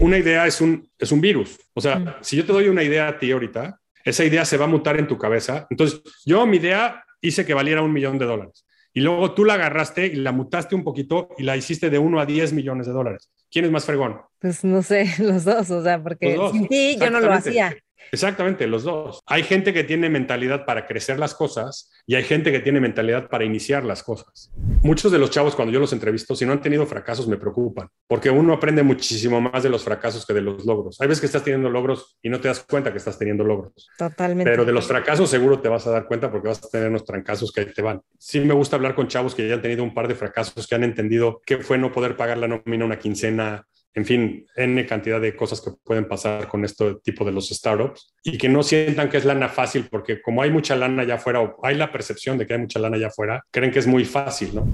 Una idea es un, es un virus. O sea, mm. si yo te doy una idea a ti ahorita, esa idea se va a mutar en tu cabeza. Entonces, yo mi idea hice que valiera un millón de dólares. Y luego tú la agarraste y la mutaste un poquito y la hiciste de 1 a 10 millones de dólares. ¿Quién es más fregón? Pues no sé, los dos, o sea, porque sin ti yo no lo hacía. Exactamente, los dos. Hay gente que tiene mentalidad para crecer las cosas y hay gente que tiene mentalidad para iniciar las cosas. Muchos de los chavos cuando yo los entrevisto, si no han tenido fracasos, me preocupan, porque uno aprende muchísimo más de los fracasos que de los logros. Hay veces que estás teniendo logros y no te das cuenta que estás teniendo logros. Totalmente. Pero de los fracasos seguro te vas a dar cuenta porque vas a tener unos trancazos que ahí te van. Sí me gusta hablar con chavos que ya han tenido un par de fracasos, que han entendido qué fue no poder pagar la nómina una quincena, en fin, N cantidad de cosas que pueden pasar con este tipo de los startups y que no sientan que es lana fácil, porque como hay mucha lana allá afuera o hay la percepción de que hay mucha lana allá afuera, creen que es muy fácil, ¿no?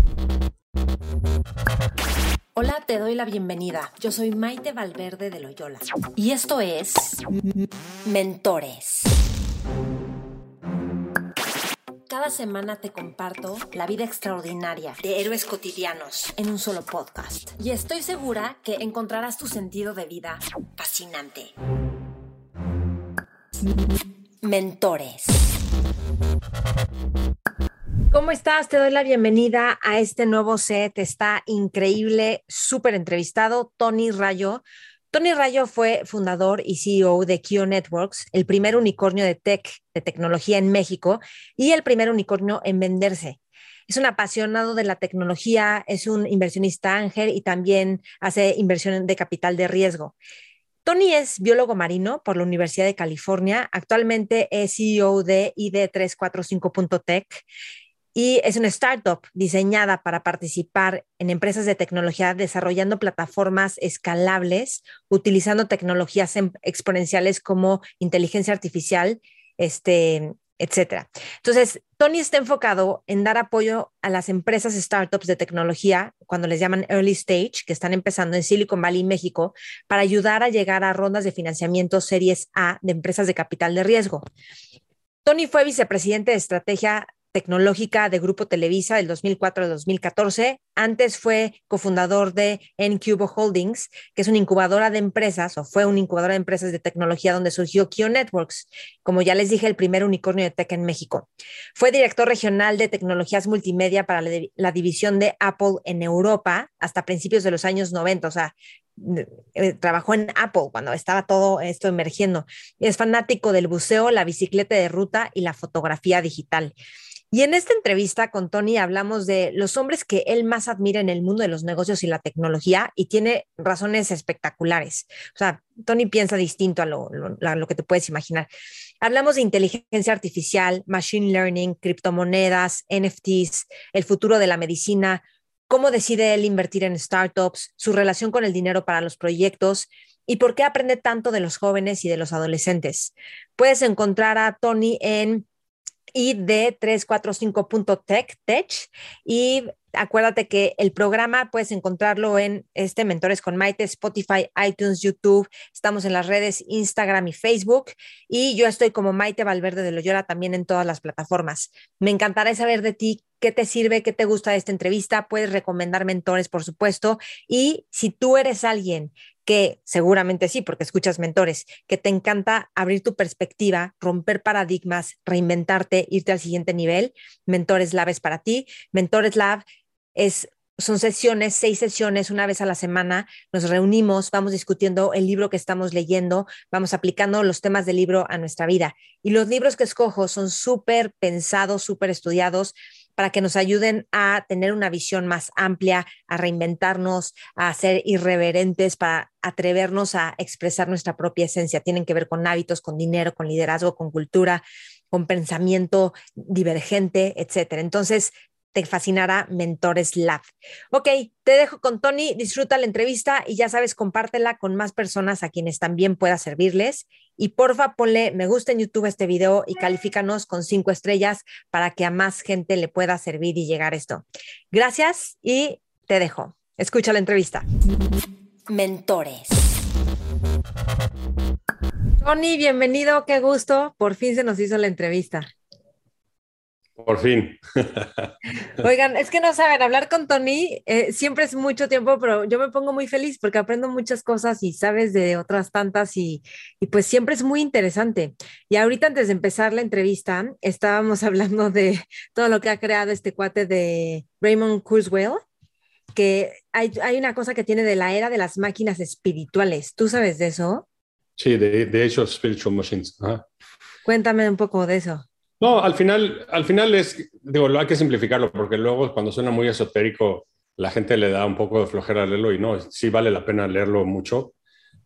Hola, te doy la bienvenida. Yo soy Maite Valverde de Loyola y esto es Mentores. Cada semana te comparto la vida extraordinaria de héroes cotidianos en un solo podcast. Y estoy segura que encontrarás tu sentido de vida fascinante. Mentores. ¿Cómo estás? Te doy la bienvenida a este nuevo set. Está increíble, súper entrevistado. Tony Rayo Tony Rayo fue fundador y CEO de Q Networks, el primer unicornio de tech, de tecnología en México y el primer unicornio en venderse. Es un apasionado de la tecnología, es un inversionista ángel y también hace inversión de capital de riesgo. Tony es biólogo marino por la Universidad de California. Actualmente es CEO de ID345.tech y es una startup diseñada para participar en empresas de tecnología desarrollando plataformas escalables, utilizando tecnologías em, exponenciales como inteligencia artificial, este, etcétera. Entonces, Tony está enfocado en dar apoyo a las empresas startups de tecnología, cuando les llaman early stage, que están empezando en Silicon Valley, México, para ayudar a llegar a rondas de financiamiento series A de empresas de capital de riesgo. Tony fue vicepresidente de estrategia tecnológica de Grupo Televisa del 2004 al 2014. Antes fue cofundador de Ncubo Holdings, que es una incubadora de empresas, o fue una incubadora de empresas de tecnología donde surgió Q Networks, como ya les dije, el primer unicornio de tech en México. Fue director regional de tecnologías multimedia para la, la división de Apple en Europa hasta principios de los años 90, o sea, eh, trabajó en Apple cuando estaba todo esto emergiendo. Es fanático del buceo, la bicicleta de ruta y la fotografía digital. Y en esta entrevista con Tony hablamos de los hombres que él más admira en el mundo de los negocios y la tecnología y tiene razones espectaculares. O sea, Tony piensa distinto a lo, que te puedes imaginar. Hablamos de inteligencia artificial, machine learning, criptomonedas, NFTs, el futuro de la medicina, cómo decide él invertir en startups, su relación con el dinero para los proyectos y por qué aprende tanto de los jóvenes y de los adolescentes. Puedes encontrar a Tony en id345.tech, tech, y acuérdate que el programa puedes encontrarlo en este Mentores con Maite, Spotify, iTunes, YouTube. Estamos en las redes Instagram y Facebook. Y yo estoy como Maite Valverde de Loyola también en todas las plataformas. Me encantará saber de ti qué te sirve, qué te gusta de esta entrevista. Puedes recomendar mentores, por supuesto. Y si tú eres alguien que seguramente sí, porque escuchas mentores, que te encanta abrir tu perspectiva, romper paradigmas, reinventarte, irte al siguiente nivel, Mentores Lab es para ti. Mentores Lab es son sesiones, seis sesiones, una vez a la semana, nos reunimos, vamos discutiendo el libro que estamos leyendo, vamos aplicando los temas del libro a nuestra vida. Y los libros que escojo son súper pensados, súper estudiados para que nos ayuden a tener una visión más amplia, a reinventarnos, a ser irreverentes, para atrevernos a expresar nuestra propia esencia. Tienen que ver con hábitos, con dinero, con liderazgo, con cultura, con pensamiento divergente, etcétera. Entonces, te fascinará Mentores Lab. Ok, te dejo con Tony, disfruta la entrevista y ya sabes, compártela con más personas a quienes también pueda servirles. Y porfa, ponle me gusta en YouTube este video y califícanos con cinco estrellas para que a más gente le pueda servir y llegar esto. Gracias y te dejo. Escucha la entrevista. Mentores. Tony, bienvenido, qué gusto. Por fin se nos hizo la entrevista. Por fin. Oigan, es que no saben, hablar con Tony eh, siempre es mucho tiempo, pero yo me pongo muy feliz porque aprendo muchas cosas y sabes de otras tantas y, y pues siempre es muy interesante. Y ahorita antes de empezar la entrevista, estábamos hablando de todo lo que ha creado este cuate de Raymond Kurzweil, que hay, hay una cosa que tiene de la era de las máquinas espirituales. ¿Tú sabes de eso? Sí, de, de of Spiritual Machines. Cuéntame un poco de eso. No, al final, al final es, digo, hay que simplificarlo porque luego cuando suena muy esotérico, la gente le da un poco de flojera leerlo y no, sí vale la pena leerlo mucho.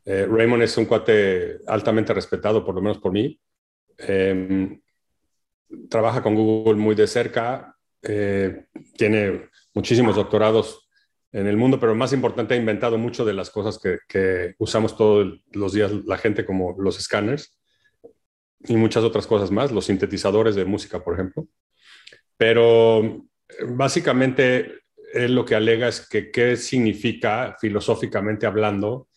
Eh, Raymond es un cuate altamente respetado, por lo menos por mí. Em, trabaja con Google muy de cerca, eh, tiene muchísimos doctorados en el mundo, pero más importante, ha inventado mucho de las cosas que, que usamos todos los días la gente, como los escáneres y muchas otras cosas más, los sintetizadores de música, por ejemplo. Pero básicamente él lo que alega es que qué significa filosóficamente hablando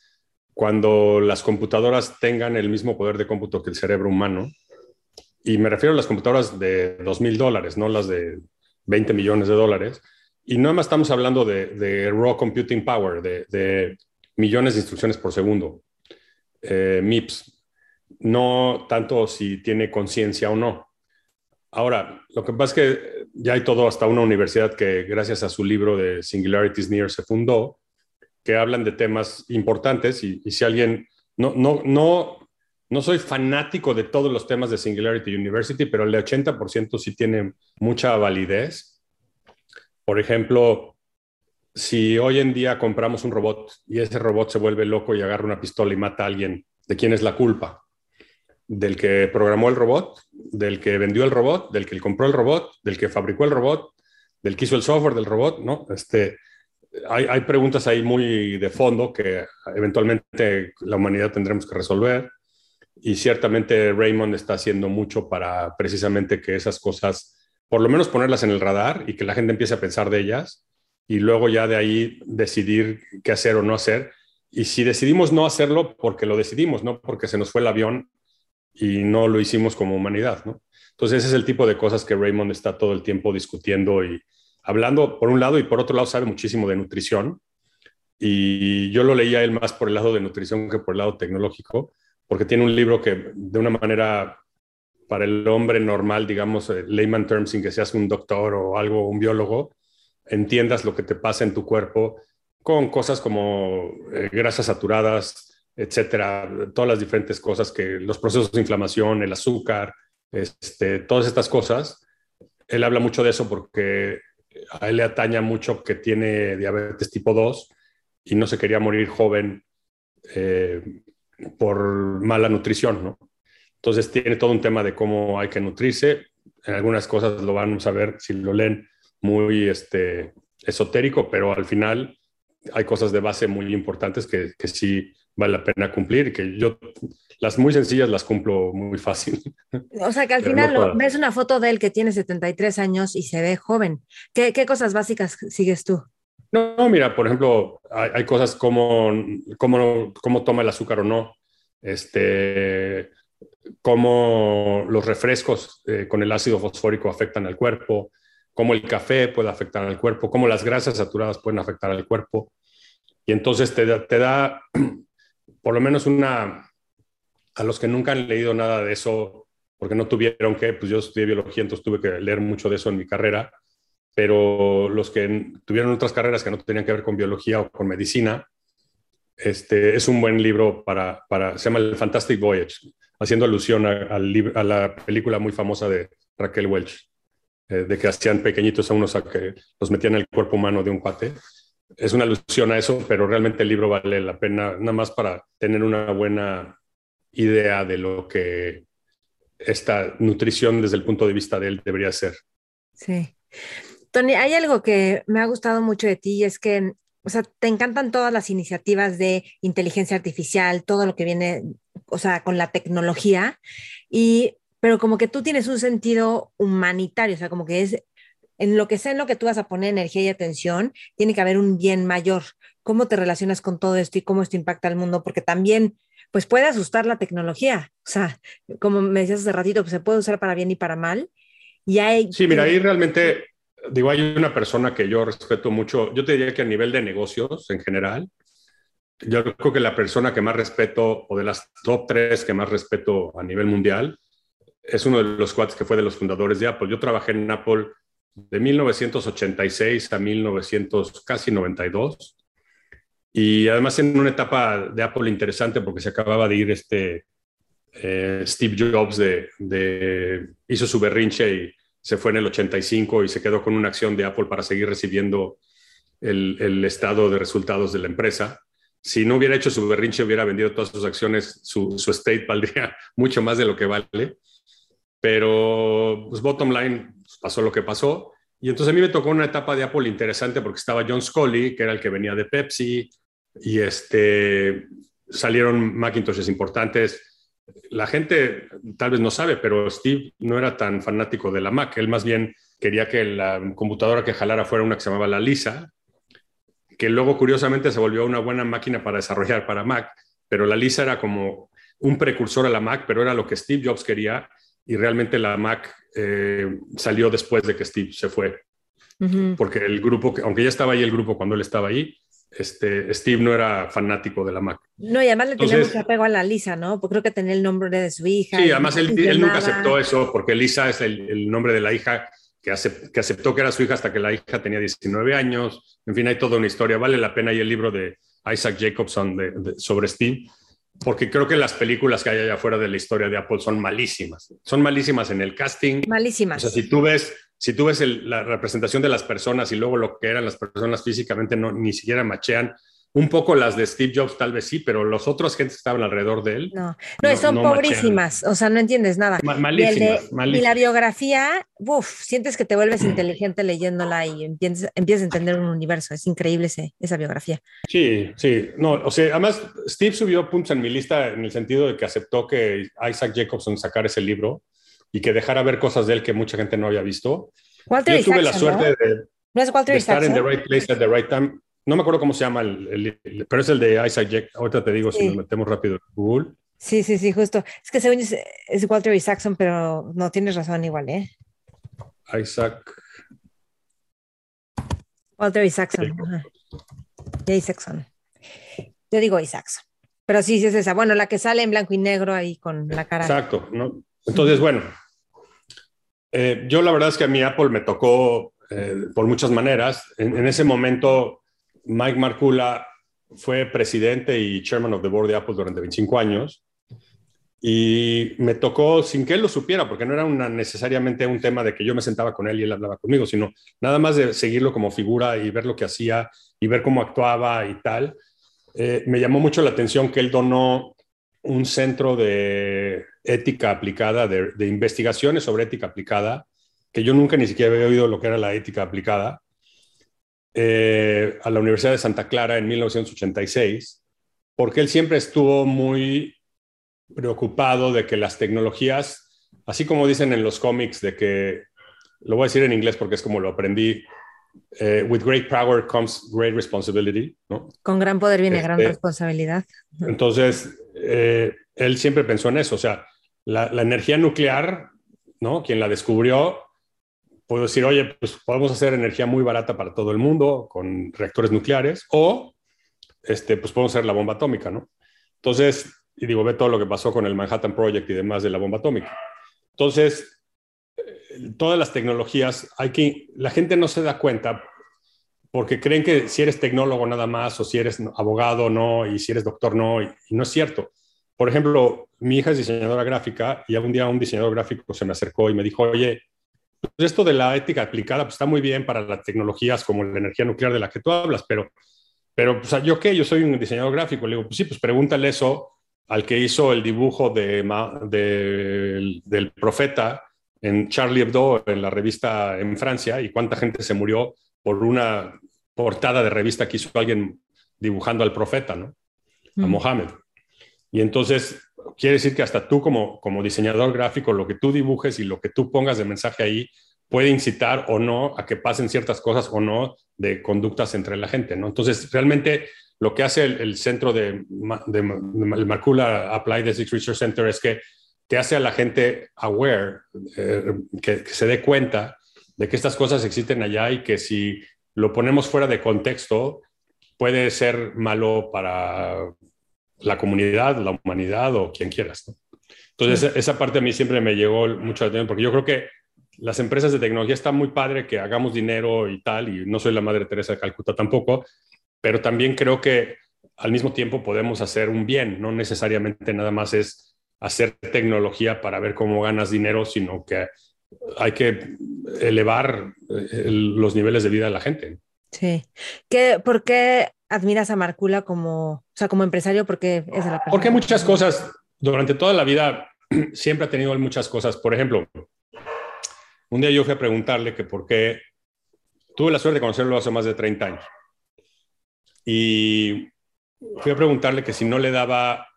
cuando las computadoras tengan el mismo poder de cómputo que el cerebro humano. Y me refiero a las computadoras de 2.000 dólares, no las de 20 millones de dólares. Y no más estamos hablando de, raw computing power, de, millones de instrucciones por segundo, eh, MIPS, no tanto si tiene conciencia o no. Ahora, lo que pasa es que ya hay todo, hasta una universidad que gracias a su libro de Singularities Near se fundó, que hablan de temas importantes y, si alguien, no, no, no, no soy fanático de todos los temas de Singularity University, pero el 80% sí tiene mucha validez. Por ejemplo, si hoy en día compramos un robot y ese robot se vuelve loco y agarra una pistola y mata a alguien, ¿de quién es la culpa? Del que programó el robot, del que vendió el robot, del que compró el robot, del que fabricó el robot, del que hizo el software del robot, ¿no? Este, hay, hay preguntas ahí muy de fondo que eventualmente la humanidad tendremos que resolver y ciertamente Raymond está haciendo mucho para precisamente que esas cosas, por lo menos ponerlas en el radar y que la gente empiece a pensar de ellas y luego ya de ahí decidir qué hacer o no hacer. Y si decidimos no hacerlo, porque lo decidimos, no porque se nos fue el avión y no lo hicimos como humanidad, ¿no? Entonces ese es el tipo de cosas que Raymond está todo el tiempo discutiendo y hablando por un lado y por otro lado sabe muchísimo de nutrición y yo lo leía él más por el lado de nutrición que por el lado tecnológico porque tiene un libro que de una manera para el hombre normal, digamos, eh, layman terms, sin que seas un doctor o algo, un biólogo, entiendas lo que te pasa en tu cuerpo con cosas como eh, grasas saturadas, etcétera, todas las diferentes cosas que los procesos de inflamación, el azúcar, este, todas estas cosas. Él habla mucho de eso porque a él le ataña mucho que tiene diabetes tipo 2 y no se quería morir joven eh, por mala nutrición, ¿no? Entonces tiene todo un tema de cómo hay que nutrirse. En algunas cosas lo van a saber si lo leen muy este, esotérico, pero al final hay cosas de base muy importantes que, que sí vale la pena cumplir, que yo las muy sencillas las cumplo muy fácil. O sea que al final ves una foto de él que tiene 73 años y se ve joven. ¿Qué, qué cosas básicas sigues tú? No, mira, por ejemplo, hay, cosas como cómo, cómo toma el azúcar o no, este, cómo los refrescos eh, con el ácido fosfórico afectan al cuerpo, cómo el café puede afectar al cuerpo, cómo las grasas saturadas pueden afectar al cuerpo. Y entonces te, te da por lo menos una, a los que nunca han leído nada de eso, porque no tuvieron que, pues yo estudié biología, entonces tuve que leer mucho de eso en mi carrera, pero los que tuvieron otras carreras que no tenían que ver con biología o con medicina, este, es un buen libro para, para se llama El Fantastic Voyage, haciendo alusión a, la película muy famosa de Raquel Welch, eh, de que hacían pequeñitos a unos a que los metían en el cuerpo humano de un cuate es una alusión a eso, pero realmente el libro vale la pena nada más para tener una buena idea de lo que esta nutrición desde el punto de vista de él debería ser. Sí. Tony, hay algo que me ha gustado mucho de ti y es que, o sea, te encantan todas las iniciativas de inteligencia artificial, todo lo que viene, o sea, con la tecnología, y, pero como que tú tienes un sentido humanitario, o sea, como que es en lo que sea en lo que tú vas a poner energía y atención, tiene que haber un bien mayor. ¿Cómo te relacionas con todo esto y cómo esto impacta al mundo? Porque también, pues puede asustar la tecnología. O sea, como me decías hace ratito, pues se puede usar para bien y para mal. Y hay, sí, mira, ahí realmente, digo, hay una persona que yo respeto mucho, yo te diría que a nivel de negocios en general, yo creo que la persona que más respeto, o de las top tres que más respeto a nivel mundial, es uno de los cuates que fue de los fundadores de Apple. Yo trabajé en Apple de 1986 a 1900, casi 92. Y además en una etapa de Apple interesante porque se acababa de ir este eh, Steve Jobs de, hizo su berrinche y se fue en el 85 y se quedó con una acción de Apple para seguir recibiendo el, el estado de resultados de la empresa si no hubiera hecho su berrinche, hubiera vendido todas sus acciones, su, su estate valdría mucho más de lo que vale. Pero, pues, bottom line, pasó lo que pasó. Y entonces a mí me tocó una etapa de Apple interesante porque estaba John Scully, que era el que venía de Pepsi, y este, salieron Macintoshes importantes. La gente tal vez no sabe, pero Steve no era tan fanático de la Mac. Él más bien quería que la computadora que jalara fuera una que se llamaba la Lisa, que luego curiosamente se volvió una buena máquina para desarrollar para Mac, pero la Lisa era como un precursor a la Mac, pero era lo que Steve Jobs quería y realmente la Mac eh, salió después de que Steve se fue. Porque el grupo, aunque ya estaba ahí el grupo cuando él estaba ahí, este, Steve no era fanático de la Mac. No, y además le tenía mucho apego a la Lisa, ¿no? Porque creo que tenía el nombre de su hija. Sí, además él, nunca aceptó eso, porque Lisa es el, nombre de la hija que, aceptó que era su hija hasta que la hija tenía 19 años. En fin, hay toda una historia. Vale la pena y el libro de Isaac Jacobson sobre Steve porque creo que las películas que hay allá afuera de la historia de Apple son malísimas. Son malísimas en el casting. Malísimas. O sea, si tú ves, si tú ves la representación de las personas y luego lo que eran las personas físicamente, no, ni siquiera machean. Un poco las de Steve Jobs tal vez sí, pero los otros gentes que estaban alrededor de él. No, no, son pobrísimas, o sea, no entiendes nada. malísimas, y, la biografía, uff, sientes que te vuelves inteligente leyéndola y empiezas, empiezas a entender un universo. Es increíble ese, esa biografía. Sí, sí, no, o sea, además Steve subió puntos en mi lista en el sentido de que aceptó que Isaac Jacobson sacara ese libro y que dejara ver cosas de él que mucha gente no había visto. Walter Yo tuve la suerte de, ¿No es Walter de estar en the right place at the right time no me acuerdo cómo se llama, el, pero es el de Isaac Jack. Ahorita te digo si nos metemos rápido en Google. Sí, sí, sí, justo. Es que según es, es Walter Isaacson, pero no tienes razón igual, ¿eh? Isaac. Walter Isaacson. Isaacson. Yo digo Isaacson. Pero sí, sí es esa. Bueno, la que sale en blanco y negro ahí con la cara. Exacto. ¿no? Entonces, bueno, eh, yo la verdad es que a mi Apple me tocó eh, por muchas maneras. en, ese momento Mike Marcula fue presidente y chairman of the board de Apple durante 25 años y me tocó sin que él lo supiera, porque no era una, necesariamente un tema de que yo me sentaba con él y él hablaba conmigo, sino nada más de seguirlo como figura y ver lo que hacía y ver cómo actuaba y tal. Eh, me llamó mucho la atención que él donó un centro de ética aplicada, de, de investigaciones sobre ética aplicada, que yo nunca ni siquiera había oído lo que era la ética aplicada, eh, a la Universidad de Santa Clara en 1986, porque él siempre estuvo muy preocupado de que las tecnologías, así como dicen en los cómics, de que, lo voy a decir en inglés porque es como lo aprendí, eh, with great power comes great responsibility. ¿no? Con gran poder viene gran este, responsabilidad. Entonces, eh, él siempre pensó en eso, o sea, la, la, energía nuclear, ¿no? Quien la descubrió puedo decir, oye, pues podemos hacer energía muy barata para todo el mundo con reactores nucleares o este, pues podemos hacer la bomba atómica, ¿no? Entonces, y digo, ve todo lo que pasó con el Manhattan Project y demás de la bomba atómica. Entonces, eh, todas las tecnologías, hay que, la gente no se da cuenta porque creen que si eres tecnólogo nada más o si eres abogado no y si eres doctor no, y, y no es cierto. Por ejemplo, mi hija es diseñadora gráfica y algún día un diseñador gráfico se me acercó y me dijo, oye, pues esto de la ética aplicada pues está muy bien para las tecnologías como la energía nuclear de la que tú hablas, pero, pero pues, ¿yo qué? Yo soy un diseñador gráfico. Le digo, pues sí, pues pregúntale eso al que hizo el dibujo de, del profeta en Charlie Hebdo, en la revista en Francia, y cuánta gente se murió por una portada de revista que hizo alguien dibujando al profeta, ¿no? A Mohammed. Y entonces, quiere decir que hasta tú como, como diseñador gráfico, lo que tú dibujes y lo que tú pongas de mensaje ahí puede incitar o no a que pasen ciertas cosas o no de conductas entre la gente, ¿no? Entonces, realmente lo que hace el, centro de, de, Applied Ethics Research Center es que que hace a la gente aware, eh, que, se dé cuenta de que estas cosas existen allá y que si lo ponemos fuera de contexto puede ser malo para la comunidad, la humanidad o quien quieras. Entonces, esa parte a mí siempre me llegó mucho atención porque yo creo que las empresas de tecnología están muy padre que hagamos dinero y tal, y no soy la Madre Teresa de Calcuta tampoco, pero también creo que al mismo tiempo podemos hacer un bien, no necesariamente nada más es hacer tecnología para ver cómo ganas dinero, sino que hay que elevar eh, los niveles de vida de la gente. Sí. ¿Qué, ¿Por qué admiras a Marcula como, o sea, como empresario? Porque es la Porque muchas cosas, durante toda la vida siempre ha tenido muchas cosas. Por ejemplo, un día yo fui a preguntarle que por qué tuve la suerte de conocerlo hace más de 30 años. Y fui a preguntarle que si no le daba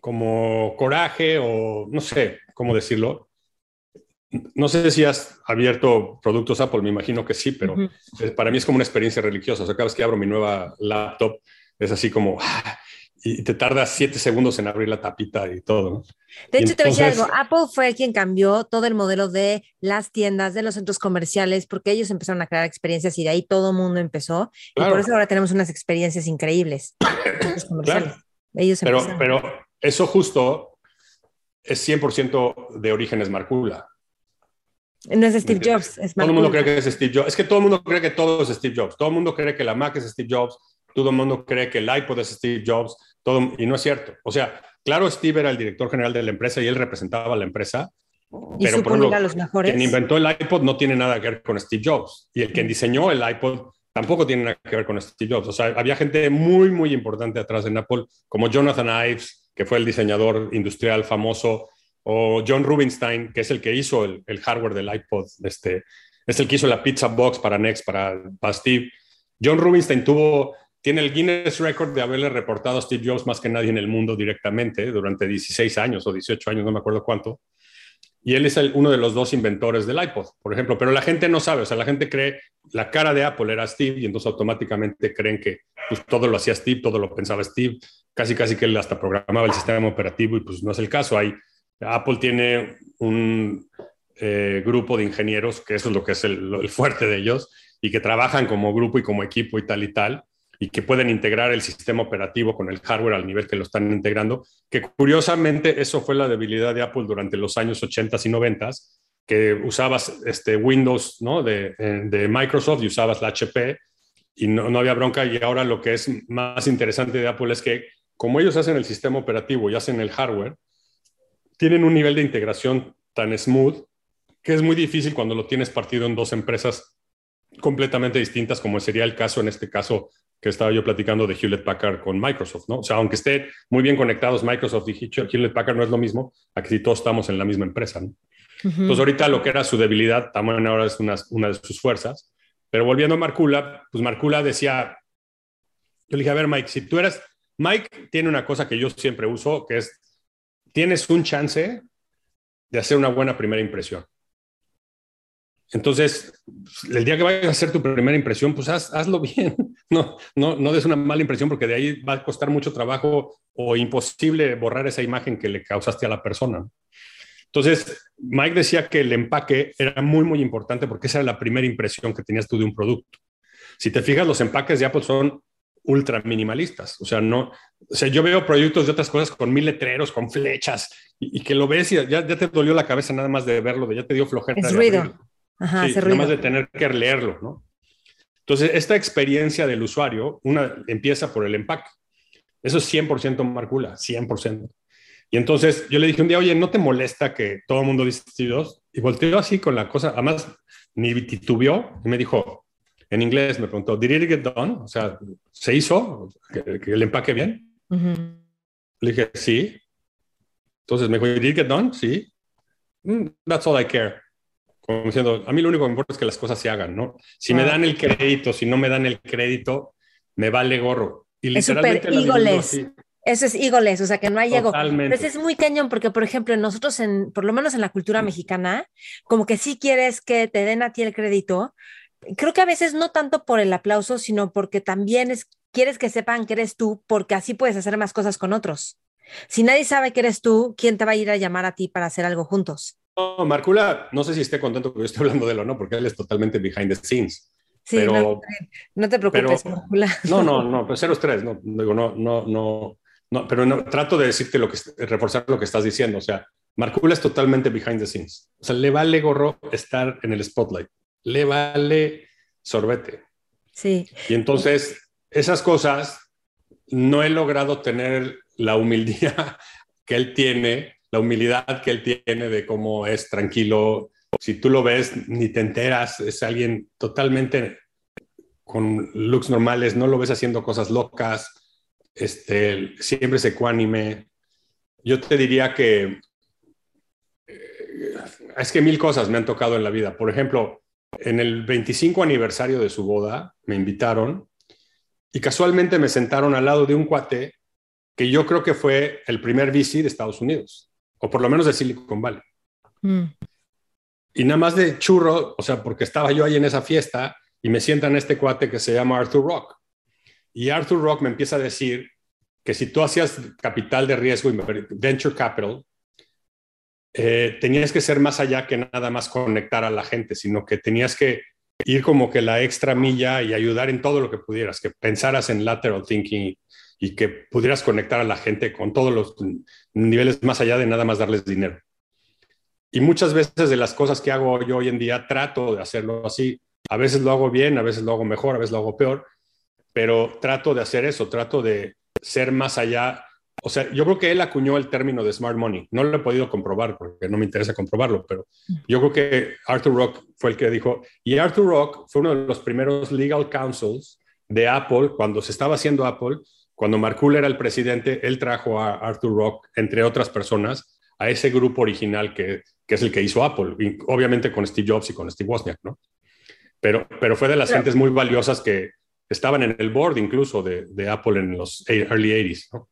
como coraje o no sé cómo decirlo. No sé si has abierto productos Apple, me imagino que sí, pero para mí es como una experiencia religiosa. O sea, cada vez que abro mi nueva laptop es así como, ah, y te tardas siete segundos en abrir la tapita y todo. De hecho, te voy a decir algo, Apple fue quien cambió todo el modelo de las tiendas, de los centros comerciales, porque ellos empezaron a crear experiencias y de ahí todo el mundo empezó. Y por eso ahora tenemos unas experiencias increíbles. claro. Ellos pero, pero eso justo es 100% de orígenes Marcula. No es Steve Jobs, es Todo el mundo cree que es Steve Jobs. Es que todo el mundo cree que todo es Steve Jobs. Todo el mundo cree que la Mac es Steve Jobs. Todo el mundo cree que el iPod es Steve Jobs y no es cierto. O sea, claro, Steve era el director general de la empresa y él representaba a la empresa. ¿Y pero por ejemplo, los mejores? quien inventó el iPod no tiene nada que ver con Steve Jobs. Y el que diseñó el iPod tampoco tiene nada que ver con Steve Jobs. O sea, había gente muy, muy importante atrás en Apple, como Jonathan Ives, que fue el diseñador industrial famoso, o John Rubinstein, que es el que hizo el, hardware del iPod. Este, es el que hizo la pizza box para Next, para, para Steve. John Rubinstein tuvo tiene el Guinness Record de haberle reportado a Steve Jobs más que nadie en el mundo directamente durante 16 años o 18 años, no me acuerdo cuánto. Y él es uno de los dos inventores del iPod, por ejemplo. Pero la gente no sabe, o sea, la gente cree, la cara de Apple era Steve y entonces automáticamente creen que pues, todo lo hacía Steve, todo lo pensaba Steve, casi casi que él hasta programaba el sistema operativo y pues no es el caso. Hay, Apple tiene un eh, grupo de ingenieros, que eso es lo que es el fuerte de ellos, y que trabajan como grupo y como equipo y tal y tal y que pueden integrar el sistema operativo con el hardware al nivel que lo están integrando, que curiosamente eso fue la debilidad de Apple durante los años 80 y 90, que usabas este Windows ¿no? de, de Microsoft y usabas la HP y no, no había bronca y ahora lo que es más interesante de Apple es que como ellos hacen el sistema operativo y hacen el hardware, tienen un nivel de integración tan smooth que es muy difícil cuando lo tienes partido en dos empresas completamente distintas, como sería el caso en este caso que estaba yo platicando de Hewlett Packard con Microsoft, ¿no? O sea, aunque estén muy bien conectados Microsoft y Hewlett Packard no es lo mismo, aquí sí todos estamos en la misma empresa, ¿no? Entonces ahorita lo que era su debilidad también ahora es una, una de sus fuerzas. Pero volviendo a Marcula, pues Marcula decía, yo le dije, a ver Mike, si tú eres, Mike tiene una cosa que yo siempre uso, que es, tienes un chance de hacer una buena primera impresión. Entonces, el día que vayas a hacer tu primera impresión, pues hazlo bien. No, no, no des una mala impresión porque de ahí va a costar mucho trabajo o imposible borrar esa imagen que le causaste a la persona. Entonces, Mike decía que el empaque era muy, muy importante porque esa era la primera impresión que tenías tú de un producto. Si te fijas, los empaques de Apple son ultra minimalistas. O sea, no, o sea, yo veo proyectos de otras cosas con mil letreros, con flechas, y, que lo ves y ya, ya, te dolió la cabeza nada más de verlo, de ya te dio flojera. Es ruido. Ajá, Nada más de tener que leerlo, ¿no? Entonces, esta experiencia del usuario, una empieza por el empaque. Eso es 100% Marcula, 100%. Y entonces yo le dije un día, oye, ¿no te molesta que todo el mundo dice Steve Jobs? Y volteó así con la cosa, además ni titubeó y me dijo, en inglés me preguntó, ¿Did it get done? O sea, ¿se hizo que, el empaque bien? Le dije, sí. Entonces me dijo, ¿Did it get done? Sí. Mm, that's all I care como diciendo, a mí lo único que me importa es que las cosas se hagan, ¿no? Si me dan el crédito, si no me dan el crédito, me vale gorro. Y literalmente es súper Eso es eagles, o sea, que no hay ego. Pero eso es muy cañón porque, por ejemplo, nosotros, en, por lo menos en la cultura mexicana, como que sí quieres que te den a ti el crédito. Creo que a veces no tanto por el aplauso, sino porque también es, quieres que sepan que eres tú, porque así puedes hacer más cosas con otros. Si nadie sabe que eres tú, ¿quién te va a ir a llamar a ti para hacer algo juntos? No, Marcula, no sé si esté contento que yo esté hablando de él o no, porque él es totalmente behind the scenes. Sí, pero, no, te preocupes, Marcula. No, no, no, pues cero estrés, no, digo, no, no, no, no, pero no, trato de decirte lo que, reforzar lo que estás diciendo, o sea, Marcula es totalmente behind the scenes, o sea, le vale gorro estar en el spotlight, le vale sorbete. Sí. Y entonces, esas cosas no he logrado tener la humildad que él tiene, la humildad que él tiene de cómo es tranquilo. Si tú lo ves, ni te enteras, es alguien totalmente con looks normales, no lo ves haciendo cosas locas, este, siempre es ecuánime. Yo te diría que eh, es que mil cosas me han tocado en la vida. Por ejemplo, en el 25 aniversario de su boda, me invitaron y casualmente me sentaron al lado de un cuate que yo creo que fue el primer VC de Estados Unidos, o por lo menos de Silicon Valley. Mm. Y nada más de churro, o sea, porque estaba yo ahí en esa fiesta y me sientan este cuate que se llama Arthur Rock. Y Arthur Rock me empieza a decir que si tú hacías capital de riesgo y venture capital, eh, tenías que ser más allá que nada más conectar a la gente, sino que tenías que ir como que la extra milla y ayudar en todo lo que pudieras, que pensaras en lateral thinking y que pudieras conectar a la gente con todos los niveles más allá de nada más darles dinero. Y muchas veces de las cosas que hago yo hoy en día trato de hacerlo así. A veces lo hago bien, a veces lo hago mejor, a veces lo hago peor, pero trato de hacer eso, trato de ser más allá. O sea, yo creo que él acuñó el término de smart money. No lo he podido comprobar porque no me interesa comprobarlo, pero yo creo que Arthur Rock fue el que dijo, y Arthur Rock fue uno de los primeros legal counsels de Apple cuando se estaba haciendo Apple cuando Markul era el presidente, él trajo a Arthur Rock, entre otras personas, a ese grupo original que, es el que hizo Apple, obviamente con Steve Jobs y con Steve Wozniak, ¿no? Pero, pero fue de las gentes muy valiosas que estaban en el board incluso de, Apple en los early 80s, ¿no?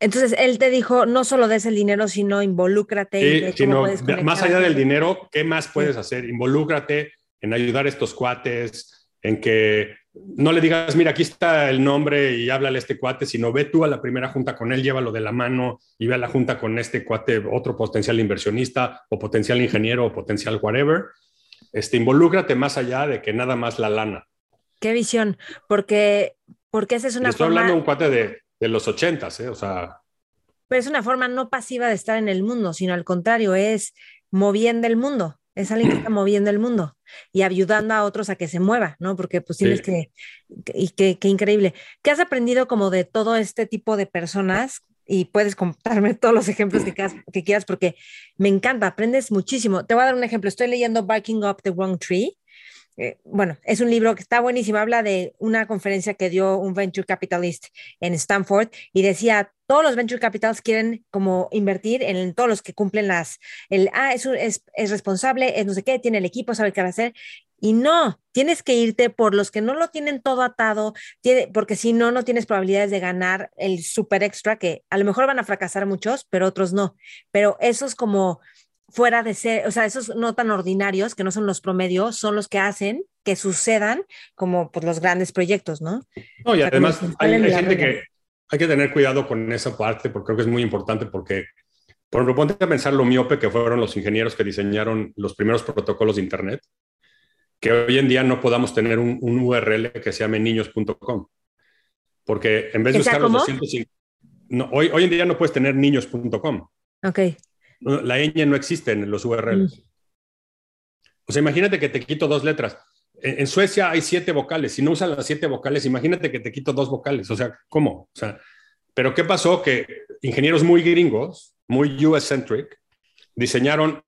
Entonces, él te dijo, no solo des el dinero, sino involúcrate. Sí, sino, más allá del dinero, ¿qué más puedes hacer? Involúcrate en ayudar a estos cuates, en que no le digas, mira, aquí está el nombre y háblale a este cuate, sino ve tú a la primera junta con él, llévalo de la mano y ve a la junta con este cuate, otro potencial inversionista o potencial ingeniero o potencial whatever. Este, involúcrate más allá de que nada más la lana. Qué visión, porque, porque esa es una Estoy hablando de un cuate de, de los ochentas, ¿eh? O sea... Pero es una forma no pasiva de estar en el mundo, sino al contrario, es moviendo el mundo es alguien que está moviendo el mundo y ayudando a otros a que se mueva, ¿no? Porque pues tienes que, y qué increíble. ¿Qué has aprendido como de todo este tipo de personas? Y puedes contarme todos los ejemplos que, que quieras porque me encanta, aprendes muchísimo. Te voy a dar un ejemplo. Estoy leyendo Barking Up the Wrong Tree eh, bueno, es un libro que está buenísimo, habla de una conferencia que dio un venture capitalist en Stanford y decía, todos los venture capitals quieren como invertir en, todos los que cumplen las, el, ah, es, es, es, responsable, es no sé qué, tiene el equipo, sabe qué va a hacer. Y no, tienes que irte por los que no lo tienen todo atado, tiene, porque si no, no tienes probabilidades de ganar el super extra, que a lo mejor van a fracasar muchos, pero otros no. Pero eso es como fuera de ser, o sea, esos no tan ordinarios, que no son los promedios, son los que hacen que sucedan como pues, los grandes proyectos, ¿no? No, y además hay, gente que hay que tener cuidado con esa parte porque creo que es muy importante porque, por ejemplo, ponte a pensar lo miope que fueron los ingenieros que diseñaron los primeros protocolos de Internet, que hoy en día no podamos tener un, URL que se llame niños.com. Porque en vez de usar los 250... No, hoy, hoy en día no puedes tener niños.com. Ok la ñ no existe en los URLs. Mm. O sea, imagínate que te quito dos letras. En, Suecia hay siete vocales. Si no usan las siete vocales, imagínate que te quito dos vocales. O sea, ¿cómo? O sea, pero ¿qué pasó? Que ingenieros muy gringos, muy US-centric, diseñaron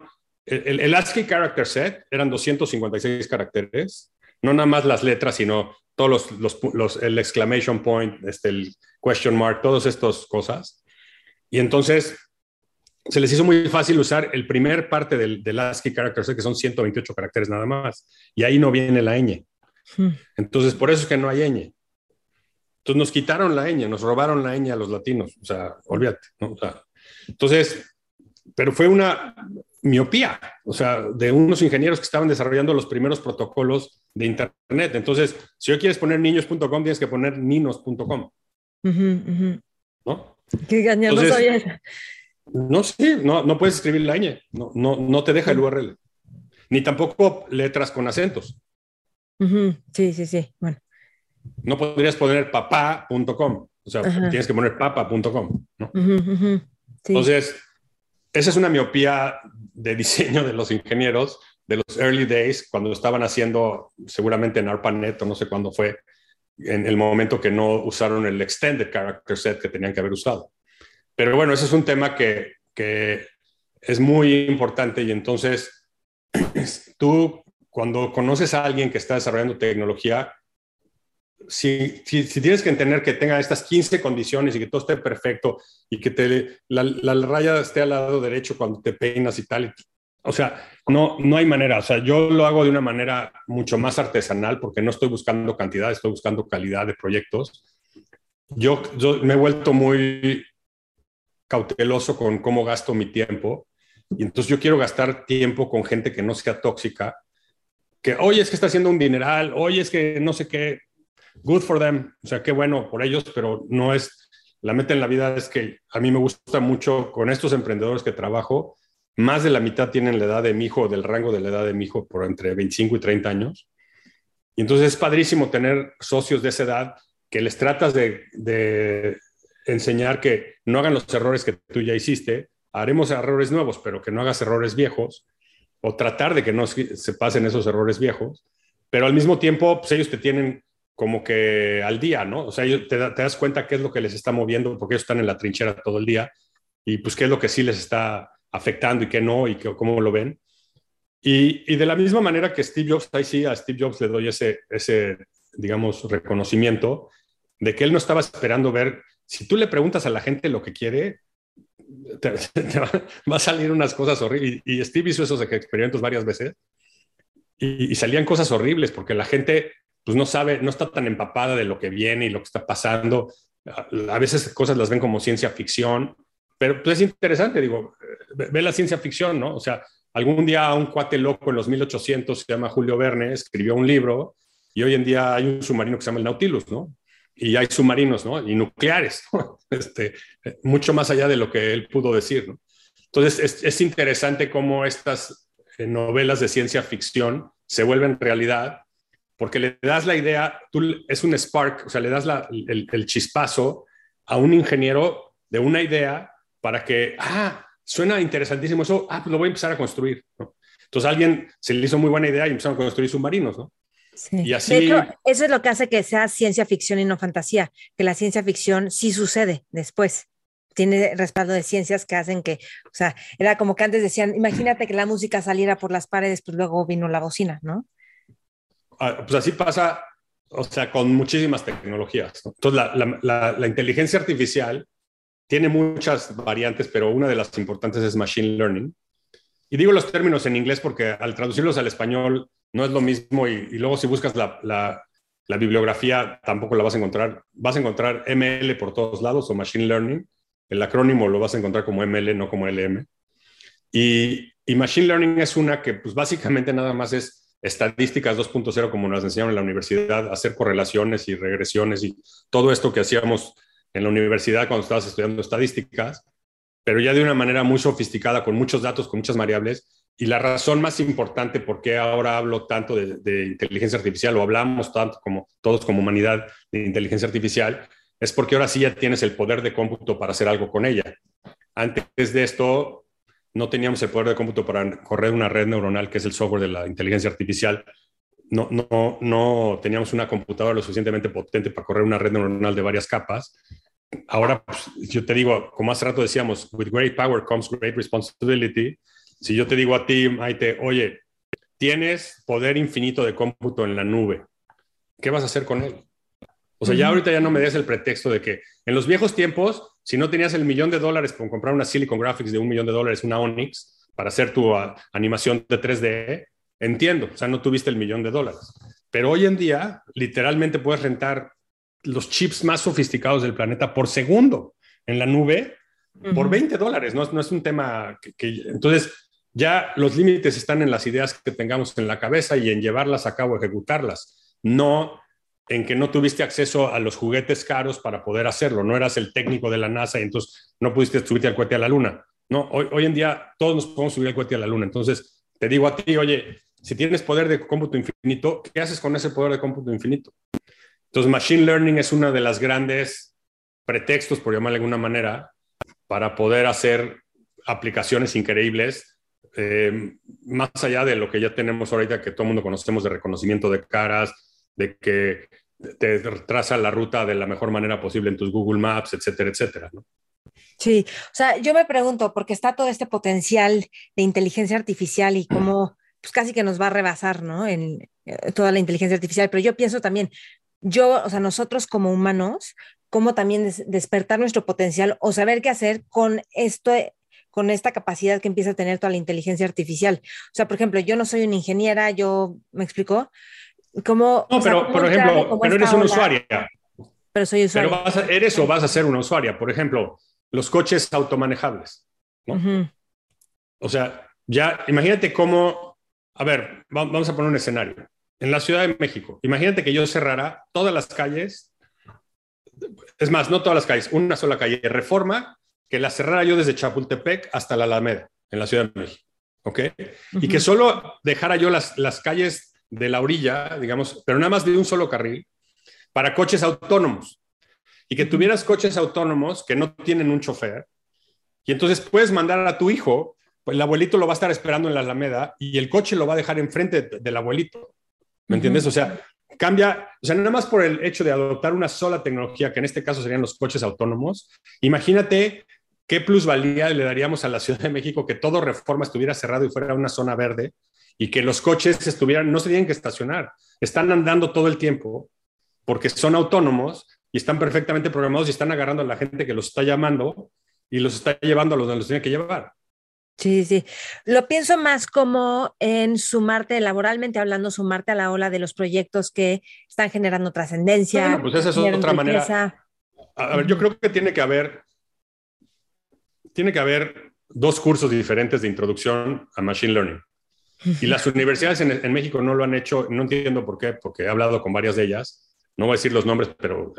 el, ASCII character set, eran 256 caracteres, no nada más las letras, sino todos los, los, el exclamation point, este, el question mark, todas estas cosas. Y entonces se les hizo muy fácil usar el primer parte del, del ASCII character set, que son 128 caracteres nada más, y ahí no viene la ñ. Hmm. Entonces, por eso es que no hay ñ. Entonces nos quitaron la ñ, nos robaron la ñ a los latinos, o sea, olvídate, ¿no? O sea, entonces, pero fue una miopía, o sea, de unos ingenieros que estaban desarrollando los primeros protocolos de Internet. Entonces, si hoy quieres poner niños.com, tienes que poner ninos.com. ¿No? Qué gaña, no sabía No, sí, no, no puedes escribir la ñ, no, no, no te deja el URL. Ni tampoco letras con acentos. Sí, sí, sí. Bueno. No podrías poner papá.com. O sea, tienes que poner papa.com. ¿no? Entonces, esa es una miopía de diseño de los ingenieros de los early days, cuando estaban haciendo, seguramente en ARPANET o no sé cuándo fue, en el momento que no usaron el extended character set que tenían que haber usado. Pero bueno, ese es un tema que, que es muy importante y entonces tú cuando conoces a alguien que está desarrollando tecnología, si, si, tienes que entender que tenga estas 15 condiciones y que todo esté perfecto y que te, la, la, raya esté al lado derecho cuando te peinas y tal, o sea, no, no hay manera. O sea, yo lo hago de una manera mucho más artesanal porque no estoy buscando cantidad, estoy buscando calidad de proyectos. Yo, yo me he vuelto muy cauteloso con cómo gasto mi tiempo y entonces yo quiero gastar tiempo con gente que no sea tóxica, que, oye, es que está haciendo un dineral, oye, es que no sé qué, good for them, o sea, qué bueno por ellos, pero no es, la meta en la vida es que a mí me gusta mucho con estos emprendedores que trabajo, más de la mitad tienen la edad de mi hijo, del rango de la edad de mi hijo, por entre 25 y 30 años. Y entonces es padrísimo tener socios de esa edad que les tratas de, enseñar que no hagan los errores que tú ya hiciste, haremos errores nuevos, pero que no hagas errores viejos, o tratar de que no se pasen esos errores viejos, pero al mismo tiempo, pues ellos te tienen como que al día, ¿no? O sea, te, das cuenta qué es lo que les está moviendo, porque ellos están en la trinchera todo el día, y pues qué es lo que sí les está afectando y qué no, y que, cómo lo ven. Y, y, de la misma manera que Steve Jobs, ahí sí a Steve Jobs le doy ese, ese, digamos, reconocimiento de que él no estaba esperando ver, si tú le preguntas a la gente lo que quiere, te, va, a salir unas cosas horribles. Y, Steve hizo esos experimentos varias veces y, y, salían cosas horribles porque la gente pues no sabe, no está tan empapada de lo que viene y lo que está pasando. A veces cosas las ven como ciencia ficción, pero pues, es interesante, digo, ve la ciencia ficción, ¿no? O sea, algún día un cuate loco en los 1800 se llama Julio Verne, escribió un libro y hoy en día hay un submarino que se llama el Nautilus, ¿no? Y hay submarinos, ¿no? Y nucleares. Este, mucho más allá de lo que él pudo decir, ¿no? Entonces, es, es interesante cómo estas eh, novelas de ciencia ficción se vuelven realidad porque le das la idea, tú, es un spark, o sea, le das el, chispazo a un ingeniero de una idea para que, ah, suena interesantísimo eso, ah, pues lo voy a empezar a construir. ¿no? Entonces alguien se le hizo muy buena idea y empezaron a construir submarinos, ¿no? Sí. Y así... Hecho, eso es lo que hace que sea ciencia ficción y no fantasía, que la ciencia ficción sí sucede después tiene respaldo de ciencias que hacen que, o sea, era como que antes decían, imagínate que la música saliera por las paredes, pues luego vino la bocina, ¿no? Ah, pues así pasa, o sea, con muchísimas tecnologías. ¿no? Entonces, la, la, la, la, inteligencia artificial tiene muchas variantes, pero una de las importantes es Machine Learning. Y digo los términos en inglés porque al traducirlos al español no es lo mismo y, luego si buscas la, bibliografía tampoco la vas a encontrar. Vas a encontrar ML por todos lados o Machine Learning. El acrónimo lo vas a encontrar como ML, no como LM. Y, y Machine Learning es una que pues básicamente nada más es estadísticas 2.0 como nos enseñaron en la universidad, hacer correlaciones y regresiones y todo esto que hacíamos en la universidad cuando estabas estudiando estadísticas, pero ya de una manera muy sofisticada, con muchos datos, con muchas variables. Y la razón más importante por qué ahora hablo tanto de, de inteligencia artificial o hablamos tanto como todos como humanidad de inteligencia artificial es porque ahora sí ya tienes el poder de cómputo para hacer algo con ella. Antes de esto, no teníamos el poder de cómputo para correr una red neuronal, que es el software de la inteligencia artificial. No, no, no teníamos una computadora lo suficientemente potente para correr una red neuronal de varias capas. Ahora, pues, yo te digo, como hace rato decíamos, with great power comes great responsibility. Si yo te digo a ti, Maite, oye, tienes poder infinito de cómputo en la nube, ¿qué vas a hacer con él? O sea, ya ahorita ya no me des el pretexto de que en los viejos tiempos si no tenías el millón de dólares por comprar una Silicon Graphics de un millón de dólares, una Onyx, para hacer tu uh, animación de 3D, entiendo, o sea, no tuviste el millón de dólares. Pero hoy en día, literalmente puedes rentar los chips más sofisticados del planeta por segundo en la nube por 20 dólares. No, no, es un tema que, que, Entonces, ya los límites están en las ideas que tengamos en la cabeza y en llevarlas a cabo, ejecutarlas, no en que no tuviste acceso a los juguetes caros para poder hacerlo. No eras el técnico de la NASA y entonces no pudiste subirte al cohete a la Luna. No, hoy, en día todos nos podemos subir al cohete a la Luna. Entonces, te digo a ti, oye, si tienes poder de cómputo infinito, ¿qué haces con ese poder de cómputo infinito? Entonces, Machine Learning es una de las grandes pretextos, por llamarle de alguna manera, para poder hacer aplicaciones increíbles, eh, más allá de lo que ya tenemos ahorita, que todo el mundo conocemos de reconocimiento de caras, de que te traza la ruta de la mejor manera posible en tus Google Maps, etcétera, etcétera. ¿no? Sí, o sea, yo me pregunto, porque está todo este potencial de inteligencia artificial y cómo pues casi que nos va a rebasar, ¿no? En eh, toda la inteligencia artificial, pero yo pienso también, yo, o sea, nosotros como humanos, cómo también despertar nuestro potencial o saber qué hacer con esto, con esta capacidad que empieza a tener toda la inteligencia artificial. O sea, por ejemplo, yo no soy una ingeniera, yo, ¿me explico? ¿Cómo, no, pero por ejemplo, pero eres una usuaria. Pero soy usuaria. Pero vas a, eres o vas a ser una usuaria. Por ejemplo, los coches automanejables. ¿no? O sea, ya imagínate cómo, a ver, vamos a poner un escenario. En la Ciudad de México, imagínate que yo cerrara todas las calles, es más, no todas las calles, una sola calle, Reforma, que la cerrara yo desde Chapultepec hasta la Alameda, en la Ciudad de México. ¿Ok? Y que solo dejara yo las, las calles de la orilla, digamos, pero nada más de un solo carril, para coches autónomos y que tuvieras coches autónomos que no tienen un chofer, y entonces puedes mandar a tu hijo, pues el abuelito lo va a estar esperando en la Alameda y el coche lo va a dejar enfrente del abuelito. ¿Me entiendes? O sea, cambia, o sea, nada más por el hecho de adoptar una sola tecnología, que en este caso serían los coches autónomos, imagínate qué plusvalía le daríamos a la Ciudad de México que todo reforma estuviera cerrado y fuera una zona verde y que los coches estuvieran, no se tienen que estacionar, están andando todo el tiempo porque son autónomos y están perfectamente programados y están agarrando a la gente que los está llamando y los está llevando a donde los tiene que llevar. Sí, sí. Lo pienso más como en sumarte, laboralmente hablando, sumarte a la ola de los proyectos que están generando trascendencia. Bueno, pues esa es otra manera. A ver, yo creo que tiene que haber, tiene que haber dos cursos diferentes de introducción a Machine Learning. Y las universidades en, en México no lo han hecho, no entiendo por qué, porque he hablado con varias de ellas no voy a decir los nombres, pero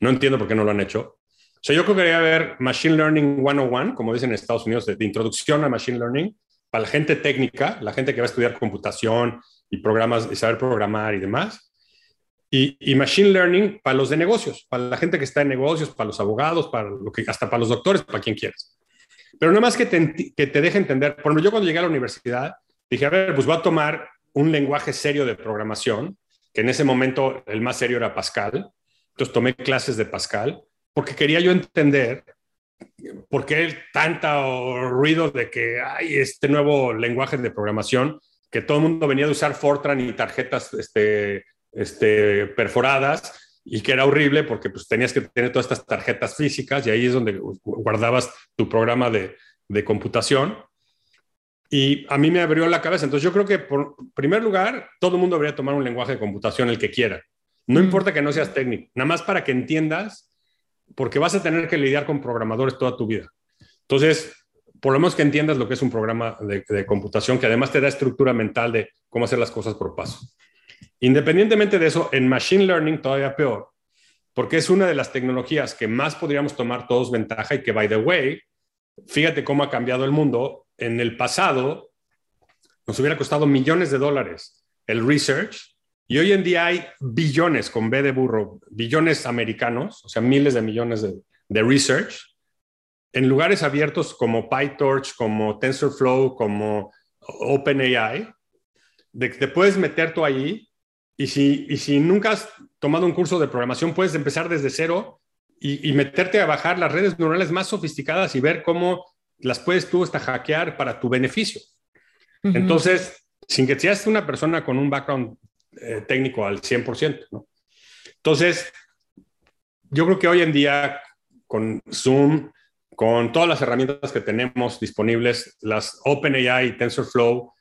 no entiendo por qué no lo han hecho. O sea, yo creo que debería haber Machine Learning 101, como dicen en Estados Unidos, de, introducción a Machine Learning, para la gente técnica, la gente que va a estudiar computación y programas y saber programar y demás. Y, Machine Learning para los de negocios, para la gente que está en negocios, para los abogados, para lo que, hasta para los doctores, para quien quieras. Pero nada más que te, que te deje entender. Por ejemplo, yo cuando llegué a la universidad, dije, a ver, pues voy a tomar un lenguaje serio de programación que en ese momento el más serio era Pascal. Entonces tomé clases de Pascal porque quería yo entender por qué tanto ruido de que hay este nuevo lenguaje de programación, que todo el mundo venía de usar Fortran y tarjetas este, este, perforadas y que era horrible porque pues, tenías que tener todas estas tarjetas físicas y ahí es donde guardabas tu programa de, de computación. Y a mí me abrió la cabeza. Entonces yo creo que, por primer lugar, todo el mundo debería tomar un lenguaje de computación, el que quiera. No importa que no seas técnico, nada más para que entiendas, porque vas a tener que lidiar con programadores toda tu vida. Entonces, por lo menos que entiendas lo que es un programa de, de computación, que además te da estructura mental de cómo hacer las cosas por paso. Independientemente de eso, en Machine Learning todavía peor, porque es una de las tecnologías que más podríamos tomar todos ventaja y que, by the way, fíjate cómo ha cambiado el mundo. En el pasado nos hubiera costado millones de dólares el research y hoy en día hay billones con B de burro, billones americanos, o sea, miles de millones de, research en lugares abiertos como PyTorch, como TensorFlow, como OpenAI, de que te puedes meter tú ahí y si, y si nunca has tomado un curso de programación, puedes empezar desde cero y, y meterte a bajar las redes neuronales más sofisticadas y ver cómo las puedes tú hasta hackear para tu beneficio. Entonces, sin que seas una persona con un background eh, técnico al 100%, ¿no? Entonces, yo creo que hoy en día con Zoom, con todas las herramientas que tenemos disponibles, las OpenAI y TensorFlow,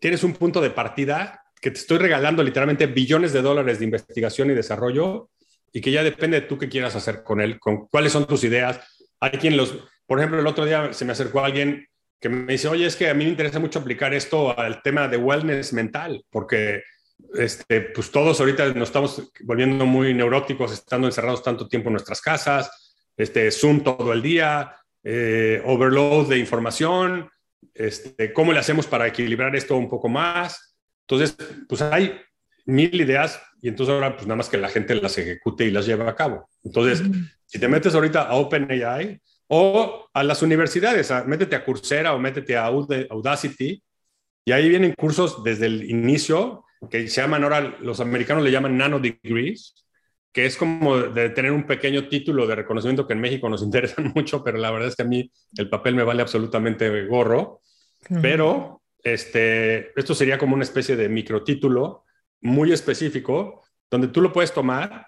tienes un punto de partida que te estoy regalando literalmente billones de dólares de investigación y desarrollo y que ya depende de tú qué quieras hacer con él, con cuáles son tus ideas. Hay quien los, por ejemplo, el otro día se me acercó alguien que me dice, oye, es que a mí me interesa mucho aplicar esto al tema de wellness mental, porque este, pues todos ahorita nos estamos volviendo muy neuróticos, estando encerrados tanto tiempo en nuestras casas, este, Zoom todo el día, eh, overload de información, este, cómo le hacemos para equilibrar esto un poco más. Entonces, pues hay mil ideas y entonces ahora pues nada más que la gente las ejecute y las lleve a cabo. Entonces, si te metes ahorita a OpenAI o a las universidades, métete a Coursera o métete a Audacity y ahí vienen cursos desde el inicio que se llaman ahora, los americanos le llaman nano degrees, que es como de tener un pequeño título de reconocimiento que en México nos interesa mucho, pero la verdad es que a mí el papel me vale absolutamente gorro. Pero este, esto sería como una especie de microtítulo muy específico, donde tú lo puedes tomar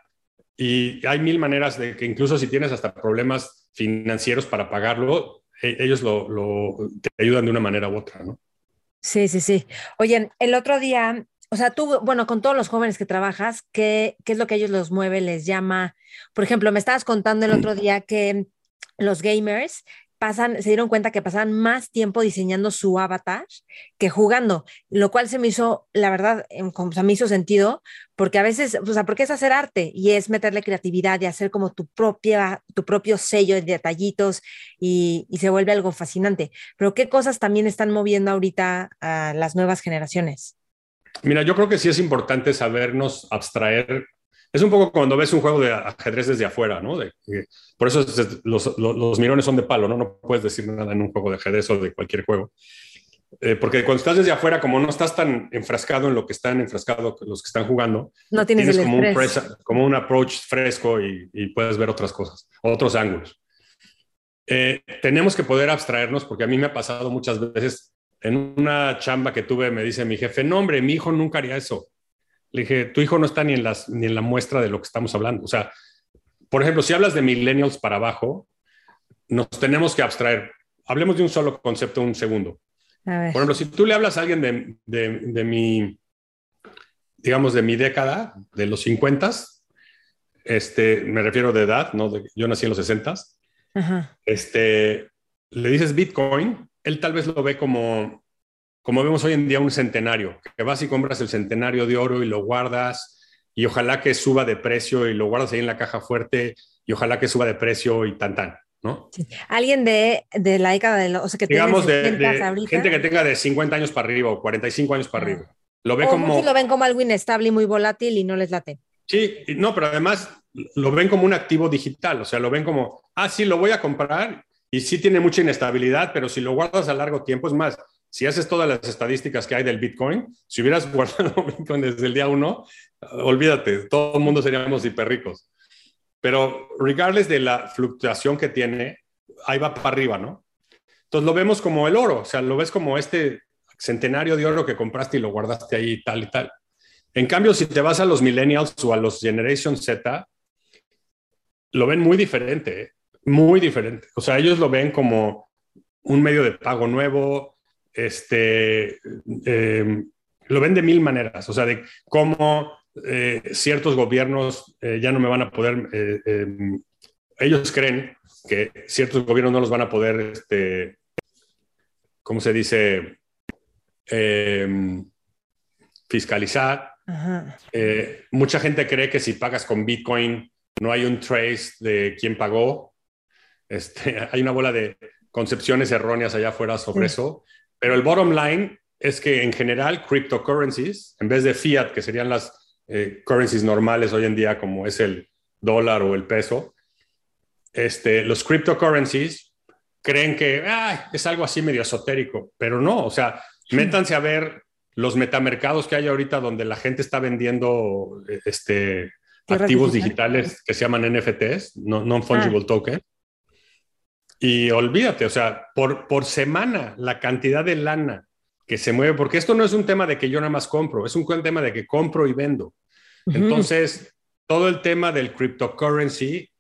y hay mil maneras de que incluso si tienes hasta problemas financieros para pagarlo, e, ellos lo, lo, te ayudan de una manera u otra, ¿no? Sí, sí, sí. Oye, el otro día o sea, tú, bueno, con todos los jóvenes que trabajas, ¿qué, ¿qué es lo que ellos los mueve? Les llama, por ejemplo, me estabas contando el otro día que los gamers pasan, se dieron cuenta que pasaban más tiempo diseñando su avatar que jugando, lo cual se me hizo, la verdad, o sea, me hizo sentido, porque a veces, o sea, porque es hacer arte y es meterle creatividad y hacer como tu propia, tu propio sello de detallitos y, y se vuelve algo fascinante. Pero ¿qué cosas también están moviendo ahorita a las nuevas generaciones? Mira, yo creo que sí es importante sabernos abstraer. Es un poco cuando ves un juego de ajedrez desde afuera, ¿no? por eso los, mirones son de palo, ¿no? No puedes decir nada en un juego de ajedrez o de cualquier juego. Eh, porque cuando estás desde afuera, como no estás tan enfrascado en lo que están enfrascados los que están jugando, no tienes, como, un como, un approach fresco y, puedes ver otras cosas, otros ángulos. Eh, tenemos que poder abstraernos, porque a mí me ha pasado muchas veces en una chamba que tuve me dice mi jefe, no hombre, mi hijo nunca haría eso. Le dije, tu hijo no está ni en, las, ni en la muestra de lo que estamos hablando. O sea, por ejemplo, si hablas de millennials para abajo, nos tenemos que abstraer. Hablemos de un solo concepto un segundo. Por ejemplo, si tú le hablas a alguien de, de, de mi, digamos, de mi década, de los 50, este, me refiero de edad, ¿no? yo nací en los 60, este, le dices Bitcoin él tal vez lo ve como, como vemos hoy en día, un centenario, que vas y compras el centenario de oro y lo guardas y ojalá que suba de precio y lo guardas ahí en la caja fuerte y ojalá que suba de precio y tan tan. ¿no? Alguien de, de, la década de los, o sea, que digamos de, gente que tenga de 50 años para arriba o 45 años para arriba. Lo ve como lo ven como algo inestable y muy volátil y no les late. Sí, no, pero además lo ven como un activo digital, o sea, lo ven como, ah, sí, lo voy a comprar y sí tiene mucha inestabilidad, pero si lo guardas a largo tiempo, es más, si haces todas las estadísticas que hay del Bitcoin, si hubieras guardado Bitcoin desde el día uno, olvídate, todo el mundo seríamos hiperricos. Pero regardless de la fluctuación que tiene, ahí va para arriba, ¿no? Entonces lo vemos como el oro, o sea, lo ves como este centenario de oro que compraste y lo guardaste ahí tal y tal. En cambio, si te vas a los millennials o a los Generation Z, lo ven muy diferente. Muy diferente. O sea, ellos lo ven como un medio de pago nuevo, este, em, lo ven de mil maneras, o sea, de cómo eh, ciertos gobiernos eh, ya no me van a poder, eh, em, ellos creen que ciertos gobiernos no los van a poder, este, ¿cómo se dice? Em, fiscalizar. mucha gente cree que si pagas con Bitcoin no hay un trace de quién pagó este, hay una bola de concepciones erróneas allá afuera sobre eso, pero el bottom line es que en general cryptocurrencies, en vez de fiat, que serían las eh, currencies normales hoy en día, como es el dólar o el peso, este, los cryptocurrencies creen que es algo así medio esotérico, pero no, o sea, métanse a ver los metamercados que hay ahorita donde la gente está vendiendo este, activos digitales. que se llaman NFTs, non-fungible ah. token y olvídate, o sea, por, por semana la cantidad de lana que se mueve, porque esto no es un tema de que yo nada más compro, es un tema de que compro y vendo. Entonces, todo el tema del cryptocurrency,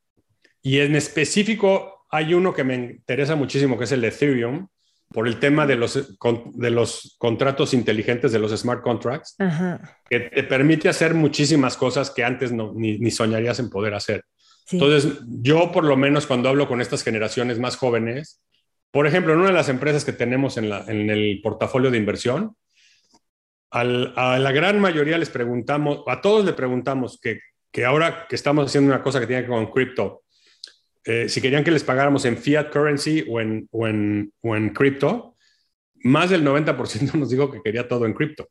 y en específico hay uno que me interesa muchísimo, que es el Ethereum, por el tema de los, de los contratos inteligentes, de los smart contracts, que te permite hacer muchísimas cosas que antes no, ni, ni soñarías en poder hacer. Entonces, yo por lo menos cuando hablo con estas generaciones más jóvenes, por ejemplo, en una de las empresas que tenemos en, el portafolio de inversión, a la gran mayoría les preguntamos, a todos le preguntamos que, ahora que estamos haciendo una cosa que tiene que ver con cripto, eh, si querían que les pagáramos en fiat currency o o en cripto, más del 90% nos dijo que quería todo en cripto.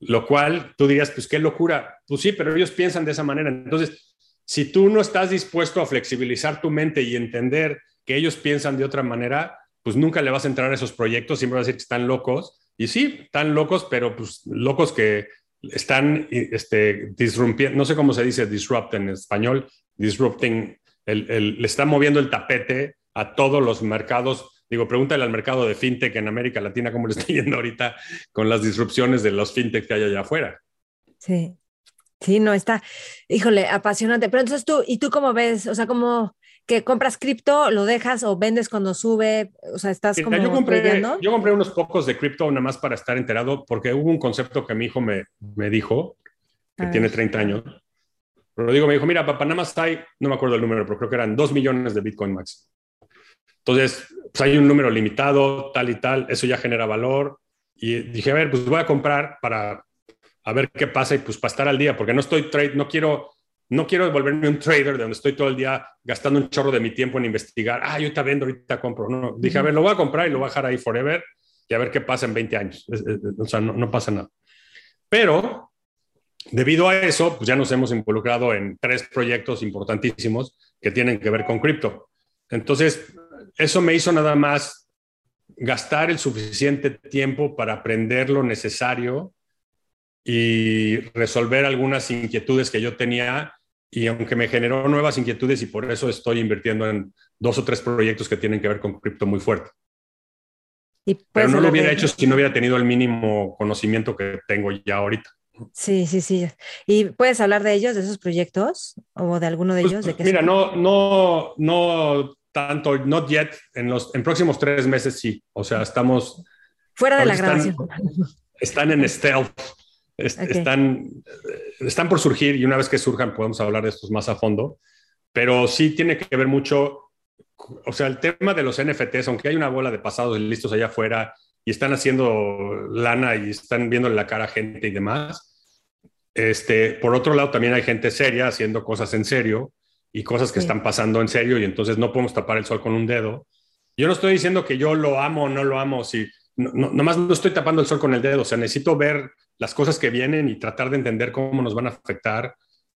Lo cual tú dirías, pues qué locura. Pues sí, pero ellos piensan de esa manera. Entonces, si tú no estás dispuesto a flexibilizar tu mente y entender que ellos piensan de otra manera, pues nunca le vas a entrar a esos proyectos, siempre vas a decir que están locos. Y sí, están locos, pero pues locos que están este, disrumpiendo, no sé cómo se dice disrupt en español, disrupting, le están moviendo el tapete a todos los mercados. Digo, pregúntale al mercado de fintech en América Latina cómo le está yendo ahorita con las disrupciones de los fintech que hay allá afuera. Sí, sí, no está, híjole, apasionante. Pero entonces tú, ¿y tú cómo ves? O sea, ¿cómo, que compras cripto, lo dejas o vendes cuando sube, o sea, estás como yo compré, yo compré unos pocos de cripto nada más para estar enterado, porque hubo un concepto que mi hijo me, me dijo, que tiene 30 años, pero digo, me dijo, mira, papá, nada más hay, no me acuerdo el número, pero creo que eran 2 millones de Bitcoin max. Entonces, pues hay un número limitado, tal y tal, eso ya genera valor. Y dije, a ver, pues voy a comprar para a ver qué pasa y pues para estar al día, porque no estoy trade, no quiero no quiero volverme un trader de donde estoy todo el día gastando un chorro de mi tiempo en investigar. Ah, yo ahorita vendo, ahorita compro. No, dije, a ver, lo voy a comprar y lo voy a dejar ahí forever y a ver qué pasa en 20 años. O sea, no, no pasa nada. Pero debido a eso, pues ya nos hemos involucrado en tres proyectos importantísimos que tienen que ver con cripto. Entonces, eso me hizo nada más gastar el suficiente tiempo para aprender lo necesario y resolver algunas inquietudes que yo tenía y aunque me generó nuevas inquietudes y por eso estoy invirtiendo en dos o tres proyectos que tienen que ver con cripto muy fuerte. Pero no lo hubiera hecho si no hubiera tenido el mínimo conocimiento que tengo ya ahorita. Sí, sí, sí. ¿Y puedes hablar de ellos, de esos proyectos o de alguno de pues, ellos? ¿De mira, no, no, no tanto, not yet. En los en próximos tres meses sí. O sea, estamos fuera de la grabación. Están en stealth están, están por surgir y una vez que surjan podemos hablar de estos más a fondo, pero sí tiene que ver mucho, o sea, el tema de los NFTs, aunque hay una bola de pasados listos allá afuera y están haciendo lana y están viendo la cara a gente y demás, este, por otro lado también hay gente seria haciendo cosas en serio y cosas que están pasando en serio y entonces no podemos tapar el sol con un dedo. Yo no estoy diciendo que yo lo amo o no lo amo, si no, no, nomás no estoy tapando el sol con el dedo, o sea, necesito ver las cosas que vienen y tratar de entender cómo nos van a afectar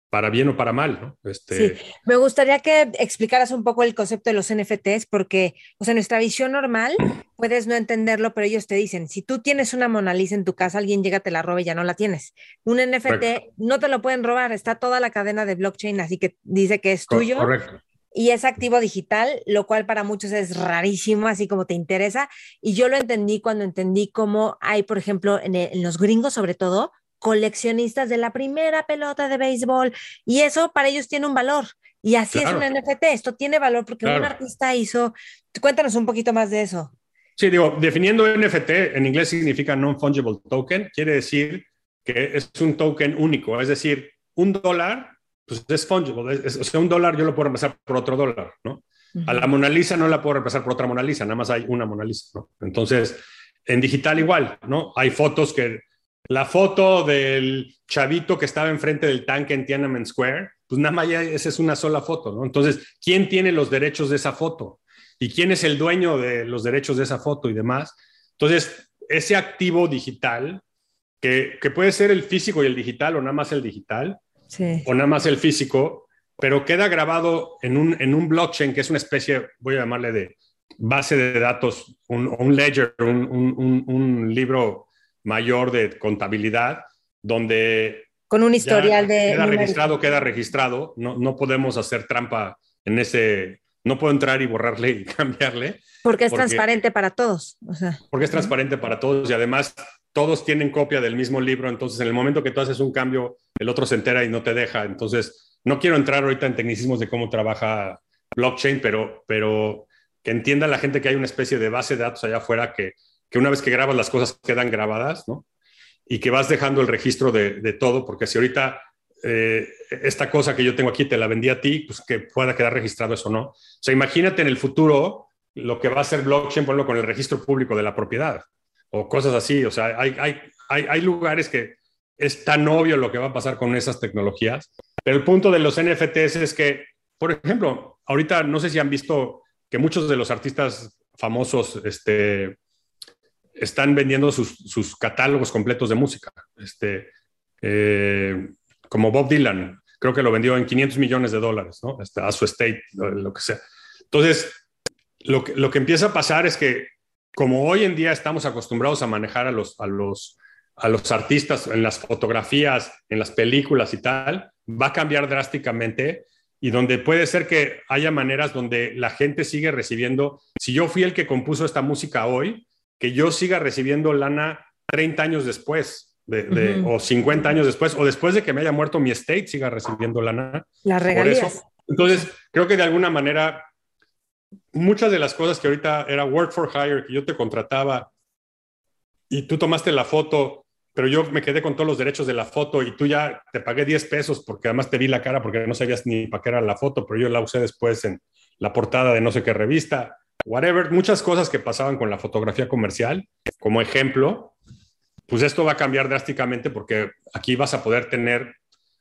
para bien o para mal, ¿no? Este... Sí, me gustaría que explicaras un poco el concepto de los NFTs, porque, o sea, nuestra visión normal, puedes no entenderlo, pero ellos te dicen, si tú tienes una Mona Lisa en tu casa, alguien llega, te la roba y ya no la tienes. Un NFT no te lo pueden robar, está toda la cadena de blockchain, así que dice que es tuyo. Correcto y es activo digital, lo cual para muchos es rarísimo, así como te interesa. Y yo lo entendí cuando entendí cómo hay, por ejemplo, en, los gringos sobre todo, coleccionistas de la primera pelota de béisbol y eso para ellos tiene un valor. Y así es un NFT, esto tiene valor porque un artista hizo, cuéntanos un poquito más de eso. Sí, digo, definiendo NFT, en inglés significa non-fungible token, quiere decir que es un token único, es decir, un dólar pues es fungible. o sea, un dólar yo lo puedo reemplazar por otro dólar, ¿no? A la Mona Lisa no la puedo reemplazar por otra Mona Lisa, nada más hay una Mona Lisa, ¿no? Entonces, en digital igual, ¿no? Hay fotos que la foto del chavito que estaba enfrente del tanque en Tiananmen Square, pues nada más ya esa es una sola foto, ¿no? Entonces, ¿quién tiene los derechos de esa foto? ¿Y quién es el dueño de los derechos de esa foto y demás? Entonces, ese activo digital, que, que puede ser el físico y el digital o nada más el digital, o nada más el físico, pero queda grabado en un, en un blockchain que es una especie, voy a llamarle de base de datos, un, un ledger, un, un, libro mayor de contabilidad, donde... Con un historial de... Queda registrado, queda registrado, no, no podemos hacer trampa en ese... No puedo entrar y borrarle y cambiarle. Porque es transparente para todos. O sea, porque es transparente para todos y además todos tienen copia del mismo libro, entonces en el momento que tú haces un cambio, el otro se entera y no te deja. Entonces, no quiero entrar ahorita en tecnicismos de cómo trabaja blockchain, pero, pero que entienda la gente que hay una especie de base de datos allá afuera que, que una vez que grabas las cosas quedan grabadas, ¿no? Y que vas dejando el registro de, todo, porque si ahorita eh, esta cosa que yo tengo aquí te la vendí a ti, pues que pueda quedar registrado eso, ¿no? O sea, imagínate en el futuro lo que va a ser blockchain, ponlo con el registro público de la propiedad o cosas así. O sea, hay, hay, hay, hay lugares que es tan obvio lo que va a pasar con esas tecnologías, pero el punto de los NFTs es que, por ejemplo, ahorita no sé si han visto que muchos de los artistas famosos este, están vendiendo sus, sus catálogos completos de música. Este, eh, como Bob Dylan, creo que lo vendió en 500 millones de dólares, ¿no? Este, a su estate, lo que sea. Entonces, lo que, lo que empieza a pasar es que como hoy en día estamos acostumbrados a manejar a los, a los, a los artistas en las fotografías, en las películas y tal, va a cambiar drásticamente y donde puede ser que haya maneras donde la gente sigue recibiendo, si yo fui el que compuso esta música hoy, que yo siga recibiendo lana 30 años después, de, o 50 años después, o después de que me haya muerto mi estate, siga recibiendo lana. Las regalías. Entonces, creo que de alguna manera, muchas de las cosas que ahorita era work for hire, que yo te contrataba y tú tomaste la foto, pero yo me quedé con todos los derechos de la foto y tú ya te pagué 10 pesos porque además te vi la cara porque no sabías ni para qué era la foto, pero yo la usé después en la portada de no sé qué revista. Whatever, muchas cosas que pasaban con la fotografía comercial, como ejemplo, pues esto va a cambiar drásticamente porque aquí vas a poder tener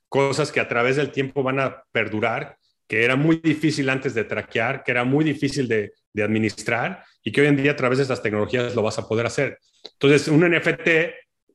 cosas que a través del tiempo van a perdurar, que era muy difícil antes de traquear, que era muy difícil de, administrar y que hoy en día a través de estas tecnologías lo vas a poder hacer. Entonces, un NFT,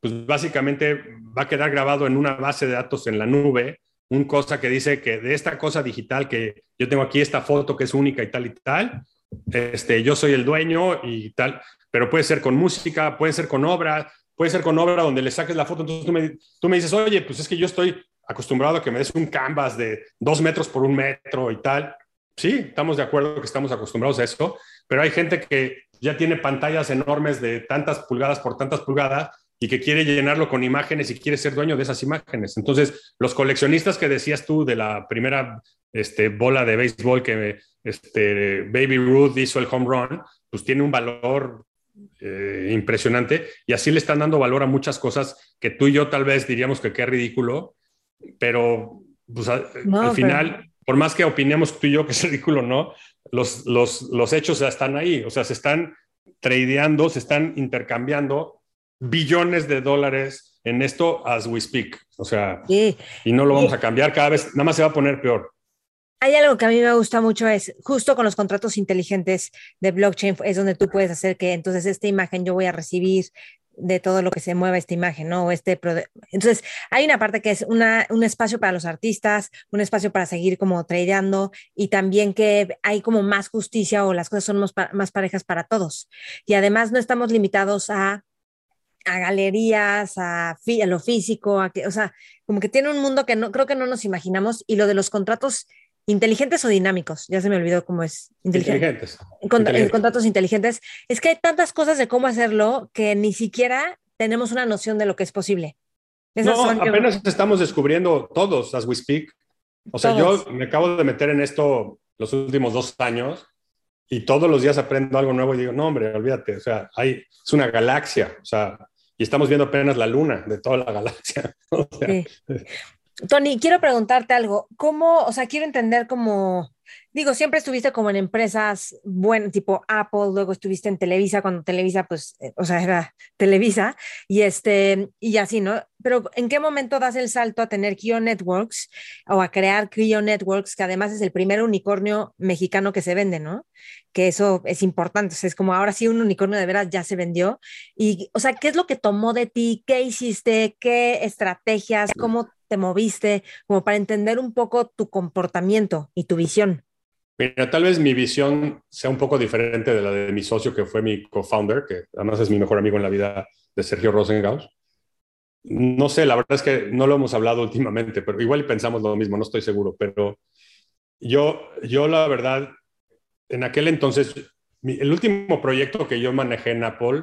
pues básicamente va a quedar grabado en una base de datos en la nube, un cosa que dice que de esta cosa digital que yo tengo aquí, esta foto que es única y tal y tal, este, yo soy el dueño y tal, pero puede ser con música, puede ser con obra, puede ser con obra donde le saques la foto. Entonces tú me, tú me dices, oye, pues es que yo estoy acostumbrado a que me des un canvas de dos metros por un metro y tal. Sí, estamos de acuerdo que estamos acostumbrados a eso, pero hay gente que ya tiene pantallas enormes de tantas pulgadas por tantas pulgadas y que quiere llenarlo con imágenes y quiere ser dueño de esas imágenes. Entonces, los coleccionistas que decías tú de la primera este, bola de béisbol que este, Baby Ruth hizo el home run, pues tiene un valor eh, impresionante y así le están dando valor a muchas cosas que tú y yo tal vez diríamos que qué ridículo, pero pues, al final, por más que opinemos tú y yo que es ridículo, no, los, los, los hechos ya están ahí, o sea, se están tradeando, se están intercambiando billones de dólares en esto as we speak, o sea, y no lo vamos a cambiar cada vez, nada más se va a poner peor. Hay algo que a mí me gusta mucho, es justo con los contratos inteligentes de blockchain, es donde tú puedes hacer que entonces esta imagen yo voy a recibir de todo lo que se mueva esta imagen, ¿no? Este entonces, hay una parte que es una, un espacio para los artistas, un espacio para seguir como tradeando y también que hay como más justicia o las cosas son más, más parejas para todos. Y además no estamos limitados a a galerías, a, a, lo físico, a que, o sea, como que tiene un mundo que no creo que no nos imaginamos y lo de los contratos inteligentes o dinámicos, ya se me olvidó cómo es. Inteligentes. inteligentes. contratos inteligentes. Es que hay tantas cosas de cómo hacerlo que ni siquiera tenemos una noción de lo que es posible. no, apenas estamos descubriendo todos, as we speak. O sea, yo me acabo de meter en esto los últimos dos años y todos los días aprendo algo nuevo y digo, no, hombre, olvídate, o sea, hay, es una galaxia, o sea, y estamos viendo apenas la luna de toda la galaxia. sí. Tony, quiero preguntarte algo. ¿Cómo, o sea, quiero entender cómo, digo, siempre estuviste como en empresas buenas, tipo Apple, luego estuviste en Televisa, cuando Televisa, pues, eh, o sea, era Televisa, y este, y así, ¿no? Pero ¿en qué momento das el salto a tener Kio Networks o a crear Kio Networks, que además es el primer unicornio mexicano que se vende, ¿no? Que eso es importante, o sea, es como ahora sí un unicornio de veras ya se vendió. Y, o sea, ¿qué es lo que tomó de ti? ¿Qué hiciste? ¿Qué estrategias? ¿Cómo te moviste, como para entender un poco tu comportamiento y tu visión? Mira, tal vez mi visión sea un poco diferente de la de mi socio, que fue mi co-founder, que además es mi mejor amigo en la vida, de Sergio Rosengaus. No sé, la verdad es que no lo hemos hablado últimamente, pero igual pensamos lo mismo, no estoy seguro, pero yo, yo la verdad, en aquel entonces, el último proyecto que yo manejé en Apple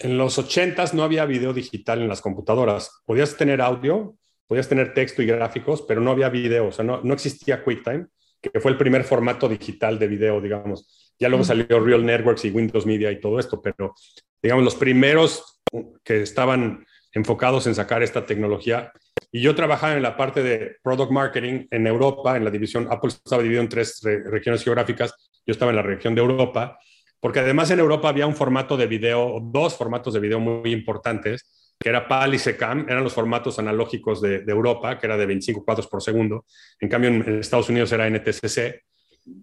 en los 80 no había video digital en las computadoras. Podías tener audio, podías tener texto y gráficos, pero no había video, o sea, no, no existía QuickTime, que fue el primer formato digital de video, digamos. Ya luego salió Real Networks y Windows Media y todo esto, pero digamos, los primeros que estaban enfocados en sacar esta tecnología. Y yo trabajaba en la parte de Product Marketing en Europa, en la división, Apple estaba dividido en tres regiones geográficas, yo estaba en la región de Europa, porque además en Europa había un formato de video, dos formatos de video muy importantes, que era PAL y SECAM, eran los formatos analógicos de, Europa, que era de 25 cuadros por segundo. En cambio, en Estados Unidos era NTSC.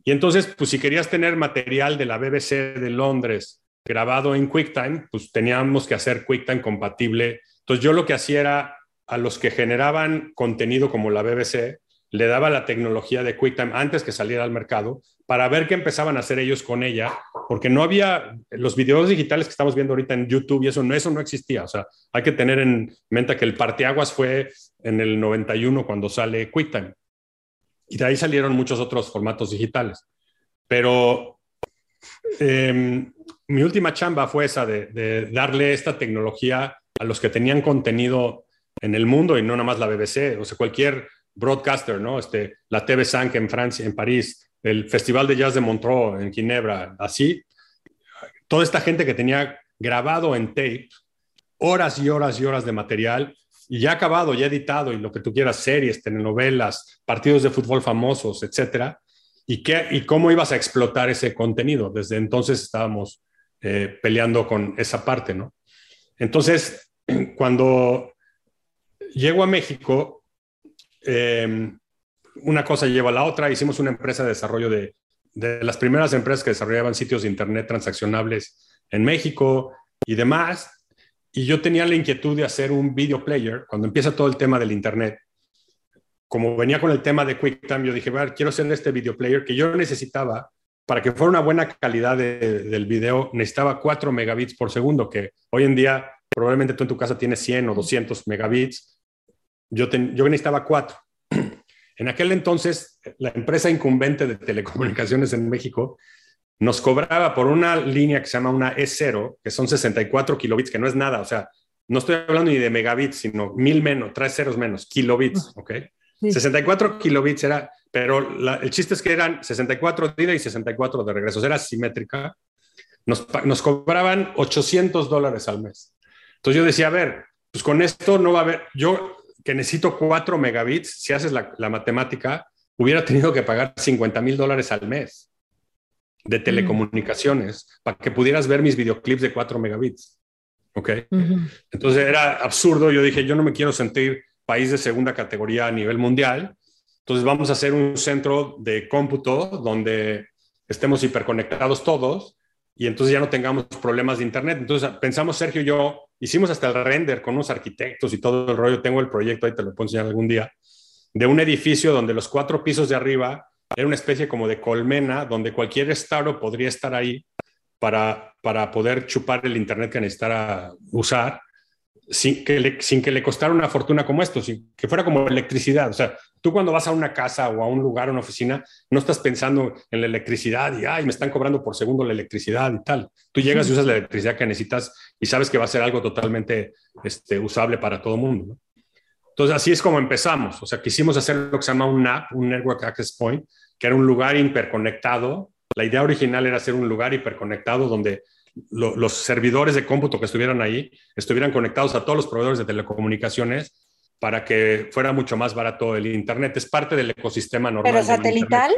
Y entonces, pues si querías tener material de la BBC de Londres grabado en QuickTime, pues teníamos que hacer QuickTime compatible. Entonces yo lo que hacía era a los que generaban contenido como la BBC, le daba la tecnología de QuickTime antes que saliera al mercado para ver qué empezaban a hacer ellos con ella, porque no había los videos digitales que estamos viendo ahorita en YouTube y eso no, eso no existía. O sea, hay que tener en mente que el parteaguas fue en el 91 cuando sale QuickTime. Y de ahí salieron muchos otros formatos digitales. Pero em, mi última chamba fue esa de, darle esta tecnología a los que tenían contenido en el mundo y no nada más la BBC, o sea, cualquier broadcaster, ¿no? Este, la TV5 en Francia, en París, el Festival de Jazz de Montreux en Ginebra, así, toda esta gente que tenía grabado en tape horas y horas y horas de material y ya acabado, ya editado y lo que tú quieras, series, telenovelas, partidos de fútbol famosos, etcétera, y, qué, y cómo ibas a explotar ese contenido. Desde entonces estábamos eh, peleando con esa parte, ¿no? Entonces, cuando llego a México, em, una cosa lleva a la otra. Hicimos una empresa de desarrollo de, las primeras empresas que desarrollaban sitios de Internet transaccionables en México y demás. Y yo tenía la inquietud de hacer un video player cuando empieza todo el tema del Internet. Como venía con el tema de QuickTime, yo dije, ver, quiero hacer este video player que yo necesitaba para que fuera una buena calidad del video. Necesitaba 4 megabits por segundo, que hoy en día probablemente tú en tu casa tienes 100 o 200 megabits. Yo, yo necesitaba 4. En aquel entonces, la empresa incumbente de telecomunicaciones en México nos cobraba por una línea que se llama una E0, que son 64 kilobits, que no es nada, o sea, no estoy hablando ni de megabits, sino mil menos, tres ceros menos, kilobits, ¿ok? 64 kilobits era, pero el chiste es que eran 64 de ida y 64 de regreso, era simétrica. Nos, nos cobraban 800 dólares al mes. Entonces yo decía, a ver, pues con esto no va a haber, yo que necesito 4 megabits, si haces la, matemática, hubiera tenido que pagar 50 mil dólares al mes de telecomunicaciones para que pudieras ver mis videoclips de 4 megabits. ¿Ok? Entonces era absurdo. Yo dije, yo no me quiero sentir país de segunda categoría a nivel mundial. Entonces vamos a hacer un centro de cómputo donde estemos hiperconectados todos y entonces ya no tengamos problemas de Internet. Entonces pensamos, Sergio y yo, hicimos hasta el render con unos arquitectos y todo el rollo. Tengo el proyecto, ahí te lo puedo enseñar algún día, de un edificio donde los cuatro pisos de arriba era una especie como de colmena, donde cualquier startup podría estar ahí para, para poder chupar el Internet que necesitara usar sin que, le, sin que le costara una fortuna como esto, sin que fuera como electricidad. O sea, tú cuando vas a una casa o a un lugar, a una oficina, no estás pensando en la electricidad y, ay, me están cobrando por segundo la electricidad y tal. Tú llegas y usas la electricidad que necesitas y sabes que va a ser algo totalmente este, usable para todo el mundo. Entonces, así es como empezamos. O sea, quisimos hacer lo que se llama un NAP, un Network Access Point, que era un lugar hiperconectado. La idea original era ser un lugar hiperconectado donde los servidores de cómputo que estuvieran ahí estuvieran conectados a todos los proveedores de telecomunicaciones para que fuera mucho más barato el Internet. Es parte del ecosistema normal. ¿Pero satelital?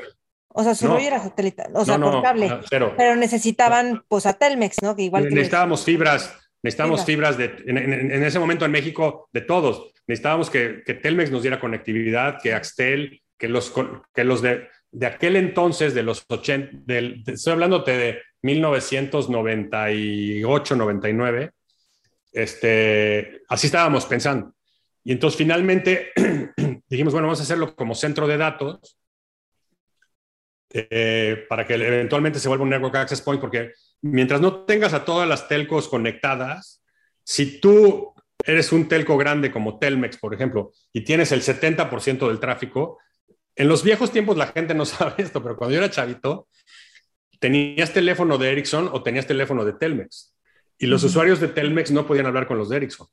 O sea, su era satelital, o sea, por cable. Pero necesitaban, pues, a Telmex, ¿no? Que igual necesitábamos fibras, necesitábamos fibras, de, en, ese momento en México, de todos. Necesitábamos que, que Telmex nos diera conectividad, que Axtel, que los, que los de, de aquel entonces, de los 80, del, estoy hablándote de 1998, 99, este, así estábamos pensando. Y entonces finalmente dijimos, bueno, vamos a hacerlo como centro de datos eh, para que eventualmente se vuelva un Network Access Point, porque mientras no tengas a todas las telcos conectadas, si tú eres un telco grande como Telmex, por ejemplo, y tienes el 70% del tráfico, en los viejos tiempos la gente no sabe esto, pero cuando yo era chavito, tenías teléfono de Ericsson o tenías teléfono de Telmex. Y los usuarios de Telmex no podían hablar con los de Ericsson,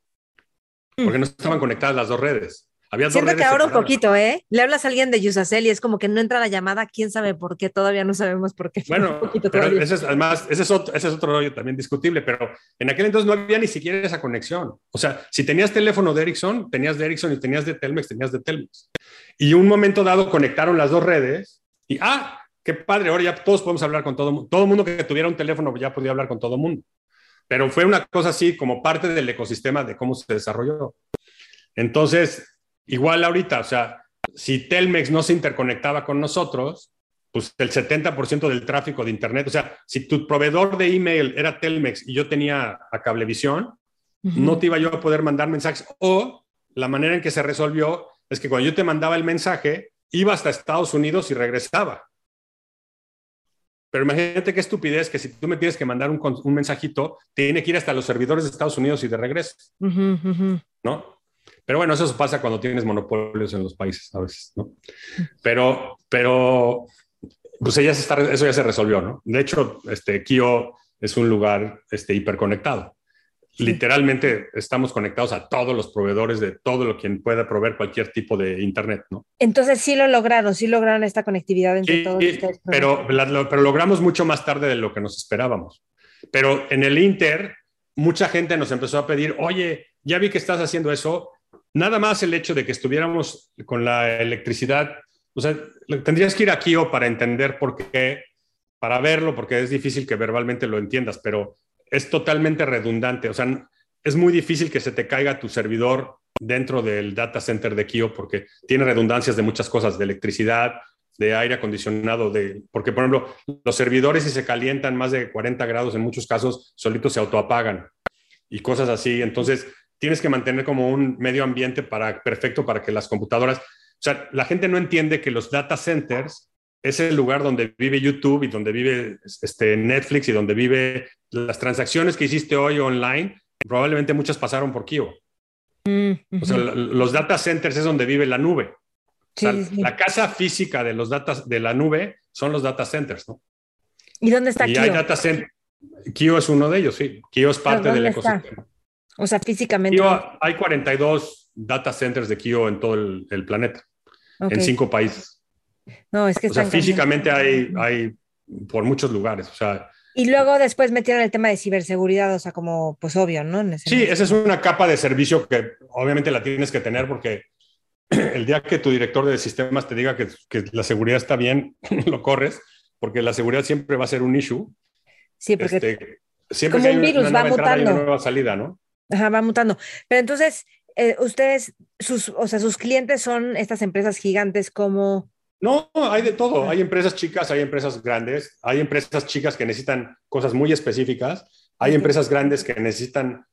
porque no estaban conectadas las dos redes. Había Siento que ahora un poquito, ¿eh? Le hablas a alguien de Yusacel y es como que no entra la llamada, quién sabe por qué, todavía no sabemos por qué. Bueno, pero ese es, además, ese es, otro, ese es otro rollo también discutible, pero en aquel entonces no había ni siquiera esa conexión. O sea, si tenías teléfono de Ericsson, tenías de Ericsson y tenías de Telmex, tenías de Telmex. Y un momento dado conectaron las dos redes y, ah, qué padre, ahora ya todos podemos hablar con todo mundo. Todo mundo que tuviera un teléfono ya podía hablar con todo mundo. pero fue una cosa así como parte del ecosistema de cómo se desarrolló. Entonces, igual ahorita, o sea, si Telmex no se interconectaba con nosotros, pues el 70% del tráfico de Internet, o sea, si tu proveedor de email era Telmex y yo tenía a Cablevisión, no te iba yo a poder mandar mensajes. O la manera en que se resolvió es que cuando yo te mandaba el mensaje, iba hasta Estados Unidos y regresaba. Pero imagínate qué estupidez que si tú me tienes que mandar un, un mensajito, tiene que ir hasta los servidores de Estados Unidos y de regreso. ¿No? Pero bueno, eso pasa cuando tienes monopolios en los países a veces, ¿no? Pero, pero, pues ya se está, eso ya se resolvió, ¿no? De hecho, este, Kio es un lugar este, hiperconectado. Literalmente estamos conectados a todos los proveedores de todo lo quien pueda proveer cualquier tipo de Internet, ¿no? Entonces sí lo lograron, sí lograron esta conectividad entre todos ustedes. Pero, pero logramos mucho más tarde de lo que nos esperábamos. Pero en el Inter, mucha gente nos empezó a pedir, oye, ya vi que estás haciendo eso, nada más el hecho de que estuviéramos con la electricidad, o sea, tendrías que ir a Kio para entender por qué, para verlo, porque es difícil que verbalmente lo entiendas, pero es totalmente redundante. O sea, es muy difícil que se te caiga tu servidor dentro del data center de Kio porque tiene redundancias de muchas cosas, de electricidad, de aire acondicionado, de, porque por ejemplo, los servidores si se calientan más de 40 grados en muchos casos, solitos se autoapagan y cosas así. Entonces, tienes que mantener como un medio ambiente para, perfecto para que las computadoras, o sea, la gente no entiende que los data centers es el lugar donde vive YouTube y donde vive este, Netflix y donde vive las transacciones que hiciste hoy online. Probablemente muchas pasaron por Kio. Mm, o sea, los data centers es donde vive la nube. La casa física de los datos de la nube son los data centers, ¿no? ¿Y dónde está y Hay data Kio es uno de ellos, sí. Kio es parte del ecosistema. O sea, físicamente. Kio, hay 42 data centers de Kio en todo el, planeta, en cinco países. No, es que... O sea, físicamente hay, hay por muchos lugares, o sea... Y luego después metieron el tema de ciberseguridad, o sea, como pues obvio, ¿no? sí, esa es una capa de servicio que obviamente la tienes que tener porque el día que tu director de sistemas te diga que, que la seguridad está bien, lo corres, porque la seguridad siempre va a ser un issue. Sí, porque este, siempre como un virus va mutando. Una nueva salida, ¿no? Ajá, va mutando. Pero entonces, eh, ustedes, sus, o sea, sus clientes son estas empresas gigantes como no, hay de todo. Hay empresas chicas, hay empresas grandes, hay empresas chicas que necesitan cosas muy específicas, hay empresas grandes que necesitan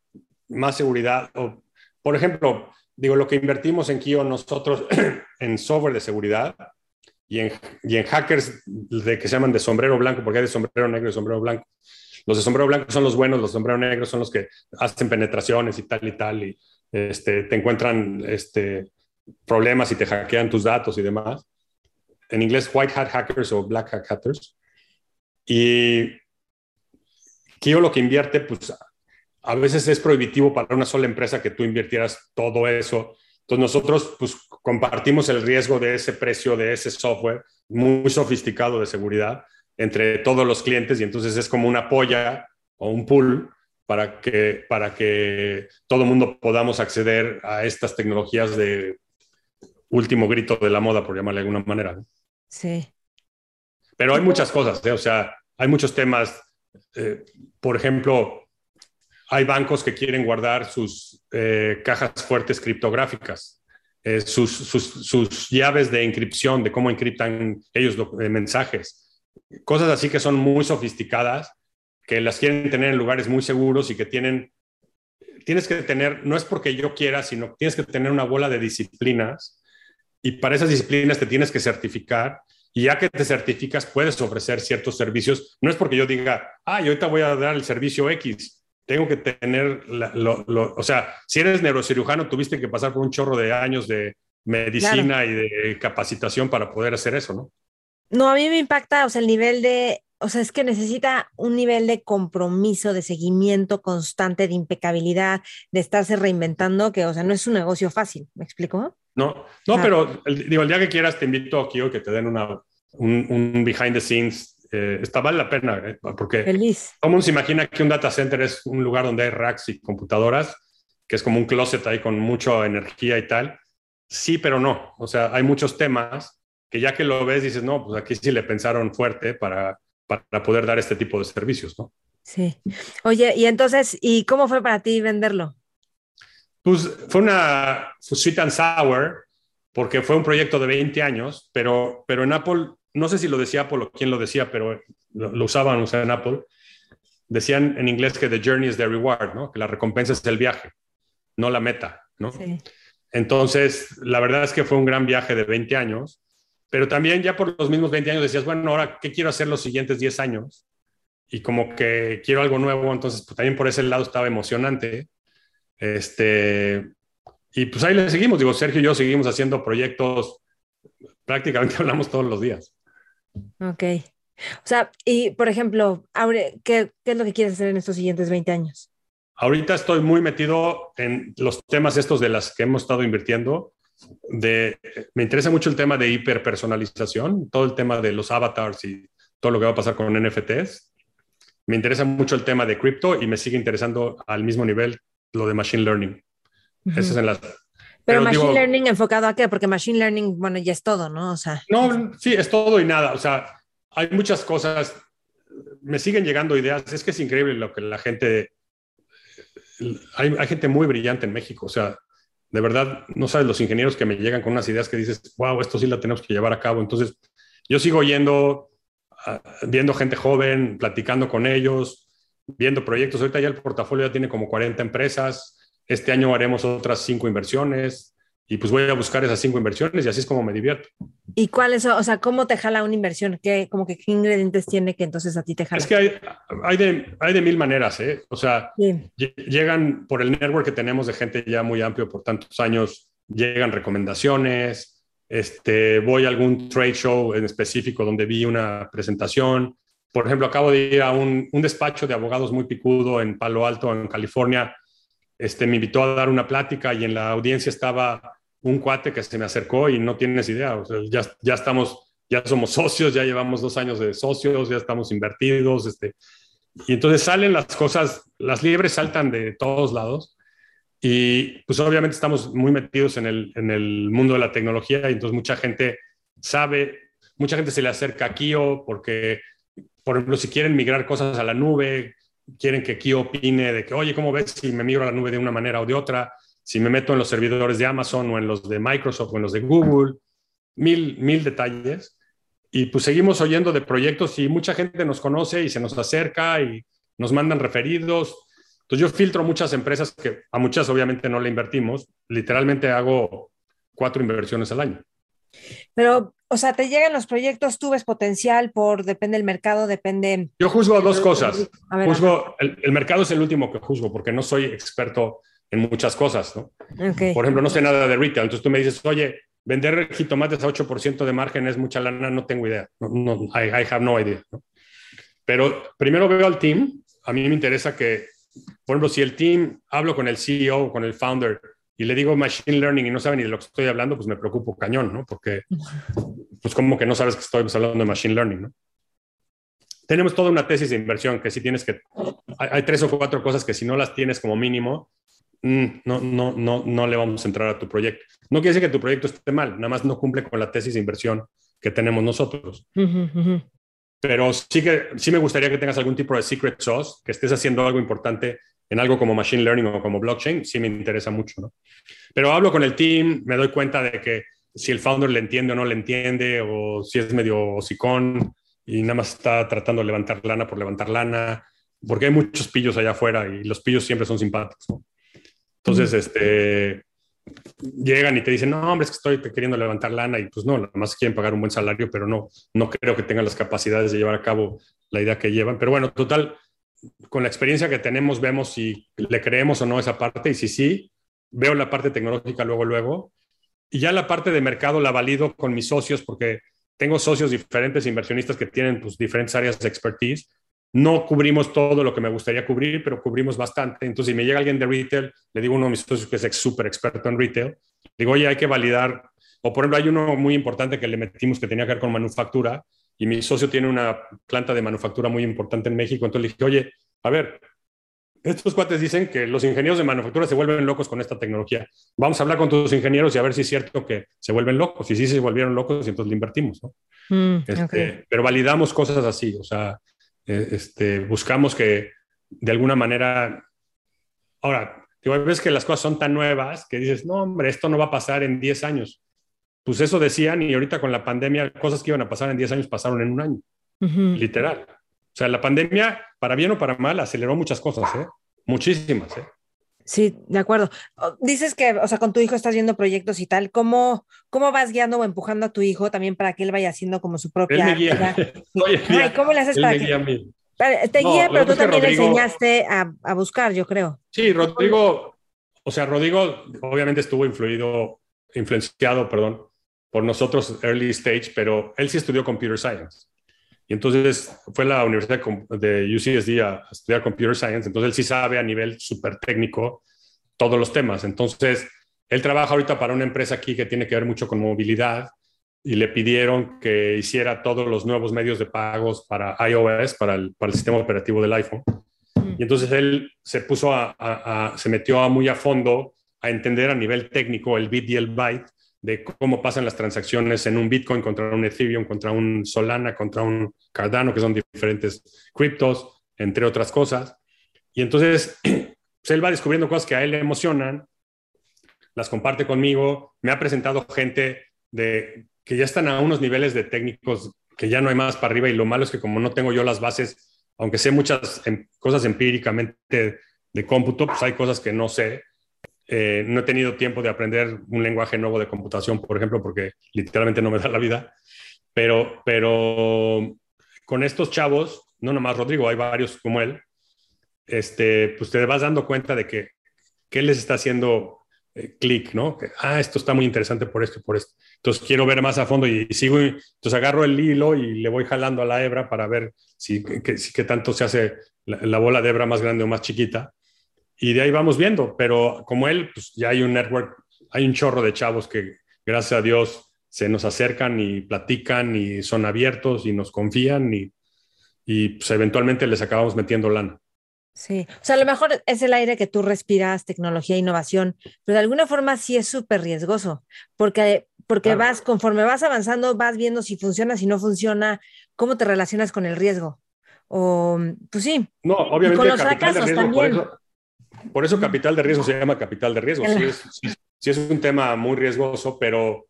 más seguridad. O, por ejemplo, digo, lo que invertimos en Kio nosotros en software de seguridad y en, y en hackers de que se llaman de sombrero blanco, porque hay de sombrero negro y sombrero blanco. Los de sombrero blanco son los buenos, los de sombrero negro son los que hacen penetraciones y tal y tal, y este, te encuentran este, problemas y te hackean tus datos y demás en inglés white hat hackers o black hat hackers. Y Kio lo que invierte, pues a veces es prohibitivo para una sola empresa que tú invirtieras todo eso. Entonces nosotros pues compartimos el riesgo de ese precio de ese software muy sofisticado de seguridad entre todos los clientes y entonces es como una polla o un pool para que, para que todo el mundo podamos acceder a estas tecnologías de último grito de la moda, por llamarle de alguna manera. Sí. Pero hay muchas cosas, ¿eh? o sea, hay muchos temas. Eh, por ejemplo, hay bancos que quieren guardar sus eh, cajas fuertes criptográficas, sus, sus, llaves de encripción, de cómo encriptan ellos mensajes, cosas así que son muy sofisticadas, que las quieren tener en lugares muy seguros y que tienen, tienes que tener, no es porque yo quiera, sino tienes que tener una bola de disciplinas y para esas disciplinas te tienes que certificar y ya que te certificas puedes ofrecer ciertos servicios. No es porque yo diga, ah, ahorita voy a dar el servicio X. Tengo que tener, lo, o sea, si eres neurocirujano, tuviste que pasar por un chorro de años de medicina y de capacitación para poder hacer eso, ¿no? No, a mí me impacta, o sea, el nivel de, o sea, es que necesita un nivel de compromiso, de seguimiento constante, de impecabilidad, de estarse reinventando, que, o sea, no es un negocio fácil, ¿me explico? No, no, pero el, digo, el día que quieras te invito aquí o que te den una, un, behind the scenes. Eh, está vale la pena, eh, porque Feliz. todo se imagina que un data center es un lugar donde hay racks y computadoras, que es como un closet ahí con mucha energía y tal. Sí, pero no. O sea, hay muchos temas que ya que lo ves dices, no, pues aquí sí le pensaron fuerte para, para poder dar este tipo de servicios, ¿no? Sí. Oye, y entonces, ¿y cómo fue para ti venderlo? Pues fue una sweet and sour, porque fue un proyecto de 20 años, pero, pero en Apple, no sé si lo decía Apple o quién lo decía, pero lo, usaban en Apple, decían en inglés que the journey is the reward, ¿no? Que la recompensa es el viaje, no la meta, ¿no? Sí. Entonces, la verdad es que fue un gran viaje de 20 años, pero también ya por los mismos 20 años decías, bueno, ahora, ¿qué quiero hacer los siguientes 10 años? Y como que quiero algo nuevo, entonces pues, también por ese lado estaba emocionante. Este, y pues ahí le seguimos, digo, Sergio y yo seguimos haciendo proyectos, prácticamente hablamos todos los días. Ok. O sea, y por ejemplo, ¿qué, ¿qué es lo que quieres hacer en estos siguientes 20 años? Ahorita estoy muy metido en los temas estos de las que hemos estado invirtiendo. De, me interesa mucho el tema de hiperpersonalización, todo el tema de los avatars y todo lo que va a pasar con NFTs. Me interesa mucho el tema de cripto y me sigue interesando al mismo nivel lo de machine learning. es en Pero, machine learning enfocado a qué? Porque machine learning, bueno, ya es todo, ¿no? O sea. No, sí, es todo y nada. O sea, hay muchas cosas. Me siguen llegando ideas. Es que es increíble lo que la gente hay, gente muy brillante en México, o sea, de verdad, no sabes los ingenieros que me llegan con unas ideas que dices, wow, esto sí la tenemos que llevar a cabo. Entonces, yo sigo yendo, ah, viendo gente joven, platicando con ellos, viendo proyectos. Ahorita ya el portafolio ya tiene como 40 empresas. Este año haremos otras cinco inversiones y pues voy a buscar esas cinco inversiones y así es como me divierto. ¿Y cuál es, o sea, cómo te jala una inversión? ¿Qué, como que qué ingredientes tiene que entonces a ti te jala? Es que hay, hay, de, hay de mil maneras, ¿eh? O sea, llegan por el network que tenemos de gente ya muy amplio por tantos años, llegan recomendaciones, este, voy a algún trade show en específico donde vi una presentación. Por ejemplo, acabo de ir a un, un despacho de abogados muy picudo en Palo Alto, en California. Este, me invitó a dar una plática y en la audiencia estaba un cuate que se me acercó y no tienes idea, ya, ya estamos, ya somos socios, ya llevamos dos años de socios, ya estamos invertidos, este, y entonces salen las cosas, las liebres saltan de todos lados y pues obviamente estamos muy metidos en el, en el mundo de la tecnología y entonces mucha gente sabe, mucha gente se le acerca a Kio porque, por ejemplo, si quieren migrar cosas a la nube, quieren que Kio opine de que, oye, ¿cómo ves si me migro a la nube de una manera o de otra? Si me meto en los servidores de Amazon o en los de Microsoft o en los de Google, mil, mil detalles. Y pues seguimos oyendo de proyectos y mucha gente nos conoce y se nos acerca y nos mandan referidos. Entonces yo filtro muchas empresas que a muchas obviamente no le invertimos. Literalmente hago cuatro inversiones al año. Pero, o sea, te llegan los proyectos, tú ves potencial por, depende del mercado, depende. Yo juzgo dos cosas. juzgo, el, el, mercado es el último que juzgo porque no soy experto en muchas cosas, ¿no? Por ejemplo, no sé nada de retail, entonces tú me dices, oye, vender jitomates a 8% de margen es mucha lana, no tengo idea, no, I, have no idea, ¿no? Pero primero veo al team, a mí me interesa que, por ejemplo, si el team, hablo con el CEO, con el founder, y le digo machine learning y no sabe ni de lo que estoy hablando, pues me preocupo cañón, ¿no? Porque, pues como que no sabes que estoy hablando de machine learning, ¿no? Tenemos toda una tesis de inversión que si tienes que, hay tres o cuatro cosas que si no las tienes como mínimo, no, no, no, no le vamos a entrar a tu proyecto. No quiere decir que tu proyecto esté mal, nada más no cumple con la tesis de inversión que tenemos nosotros. Pero sí que sí me gustaría que tengas algún tipo de secret sauce, que estés haciendo algo importante en algo como machine learning o como blockchain, sí me interesa mucho, ¿no? Pero hablo con el team, me doy cuenta de que si el founder le entiende o no le entiende, o si es medio hocicón y nada más está tratando de levantar lana por levantar lana, porque hay muchos pillos allá afuera y los pillos siempre son simpáticos. ¿no? Entonces, este, llegan y te dicen, no, hombre, es que estoy queriendo levantar lana y pues no, nada más quieren pagar un buen salario, pero no, no creo que tengan las capacidades de llevar a cabo la idea que llevan. Pero bueno, total, con la experiencia que tenemos, vemos si le creemos o no esa parte y si sí, veo la parte tecnológica luego, luego. Y ya la parte de mercado la valido con mis socios porque tengo socios diferentes, inversionistas que tienen pues, diferentes áreas de expertise no cubrimos todo lo que me gustaría cubrir, pero cubrimos bastante. Entonces, si me llega alguien de retail, le digo a uno de mis socios que es súper experto en retail, digo, oye, hay que validar. O, por ejemplo, hay uno muy importante que le metimos que tenía que ver con manufactura y mi socio tiene una planta de manufactura muy importante en México. Entonces le dije, oye, a ver, estos cuates dicen que los ingenieros de manufactura se vuelven locos con esta tecnología. Vamos a hablar con tus ingenieros y a ver si es cierto que se vuelven locos. Y si sí se volvieron locos, entonces le invertimos, ¿no? Mm, este, pero validamos cosas así, o sea, este, buscamos que de alguna manera, ahora, digo, ves que las cosas son tan nuevas que dices, no, hombre, esto no va a pasar en 10 años. Pues eso decían y ahorita con la pandemia, cosas que iban a pasar en 10 años pasaron en un año, literal. O sea, la pandemia, para bien o para mal, aceleró muchas cosas, ¿eh? Muchísimas, ¿eh? Sí, de acuerdo. Dices que, o sea, con tu hijo estás viendo proyectos y tal. ¿Cómo, cómo vas guiando o empujando a tu hijo también para que él vaya haciendo como su propia... Él me guía. Ay, ¿Cómo le haces para que... Te guía, pero tú también le enseñaste a, a, buscar, yo creo. Sí, Rodrigo, o sea, Rodrigo obviamente estuvo influido, influenciado, perdón, por nosotros early stage, pero él sí estudió computer science. Y entonces fue a la Universidad de UCSD a, estudiar Computer Science, entonces él sí sabe a nivel súper técnico todos los temas. Entonces, él trabaja ahorita para una empresa aquí que tiene que ver mucho con movilidad y le pidieron que hiciera todos los nuevos medios de pagos para iOS, para el, para el sistema operativo del iPhone. Mm. Y entonces él se puso a, se metió a muy a fondo a entender a nivel técnico el bit y el byte de cómo pasan las transacciones en un Bitcoin contra un Ethereum, contra un Solana, contra un Cardano, que son diferentes criptos, entre otras cosas. Y entonces pues, él va descubriendo cosas que a él le emocionan, las comparte conmigo, me ha presentado gente de, que ya están a unos niveles de técnicos que ya no hay más para arriba y lo malo es que como no tengo yo las bases, aunque sé muchas em, cosas empíricamente de cómputo, pues hay cosas que no sé eh, no he tenido tiempo de aprender un lenguaje nuevo de computación, por ejemplo, porque literalmente no me da la vida. Pero, pero con estos chavos, no nomás Rodrigo, hay varios como él, este, pues te vas dando cuenta de que qué les está haciendo eh, clic, ¿no? Que, ah, esto está muy interesante por esto y por esto. Entonces quiero ver más a fondo y, sigo, entonces agarro el hilo y le voy jalando a la hebra para ver si qué tanto se hace la, la, bola de hebra más grande o más chiquita y de ahí vamos viendo, pero como él, pues ya hay un network, hay un chorro de chavos que, gracias a Dios, se nos acercan y platican y son abiertos y nos confían y, y pues eventualmente les acabamos metiendo lana. Sí, o sea, a lo mejor es el aire que tú respiras, tecnología, innovación, pero de alguna forma sí es súper riesgoso, porque, porque vas, conforme vas avanzando, vas viendo si funciona, si no funciona, cómo te relacionas con el riesgo. O, pues sí. No, obviamente. con los fracasos también. Por eso capital de riesgo se llama capital de riesgo. Sí es, un tema muy riesgoso, pero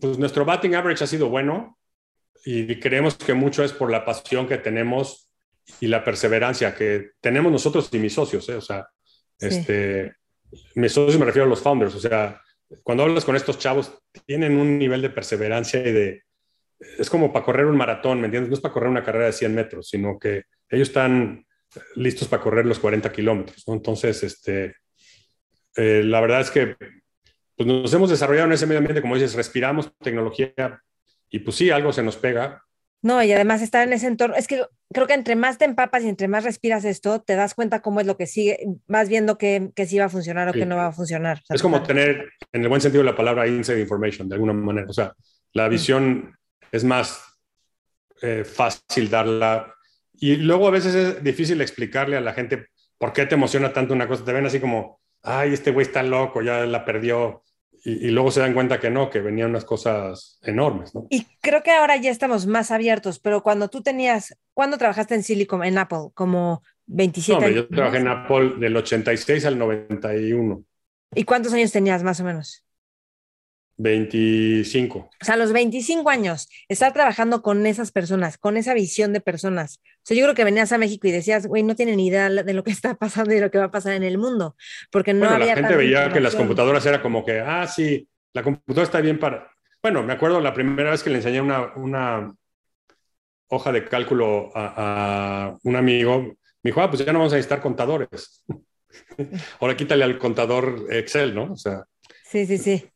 pues nuestro batting average ha sido bueno y creemos que mucho es por la pasión que tenemos y la perseverancia que tenemos nosotros y mis socios. ¿eh? O sea, este, mis socios me refiero a los founders. O sea, cuando hablas con estos chavos, tienen un nivel de perseverancia y de... Es como para correr un maratón, ¿me entiendes? No es para correr una carrera de 100 metros, sino que ellos están listos para correr los 40 kilómetros. Entonces, este, eh, la verdad es que pues, nos hemos desarrollado en ese medio ambiente, como dices, respiramos tecnología y pues sí, algo se nos pega. No, y además estar en ese entorno, es que creo que entre más te empapas y entre más respiras esto, te das cuenta cómo es lo que sigue, vas viendo que, que sí va a funcionar o que no va a funcionar. es como tener, en el buen sentido de la palabra, inside information, de alguna manera. O sea, la visión es más eh, fácil darla y luego a veces es difícil explicarle a la gente por qué te emociona tanto una cosa. Te ven así como, ay, este güey está loco, ya la perdió. Y, luego se dan cuenta que no, que venían unas cosas enormes. ¿no? Y creo que ahora ya estamos más abiertos, pero cuando tú tenías, ¿cuándo trabajaste en Silicon, en Apple? Como 27 no, Yo trabajé en Apple del 86 al 91. ¿Y cuántos años tenías más o menos? 25. O sea, a los 25 años, estar trabajando con esas personas, con esa visión de personas. O sea, yo creo que venías a México y decías, güey, no tienen ni idea de lo que está pasando y de lo que va a pasar en el mundo, porque no había... La gente veía que las computadoras era como que, ah, sí, la computadora está bien para... Bueno, me acuerdo la primera vez que le enseñé una, una hoja de cálculo a, a un amigo, me dijo, ah, pues ya no vamos a necesitar contadores. Ahora quítale al contador Excel, ¿no? O sea... Sí, sí, sí.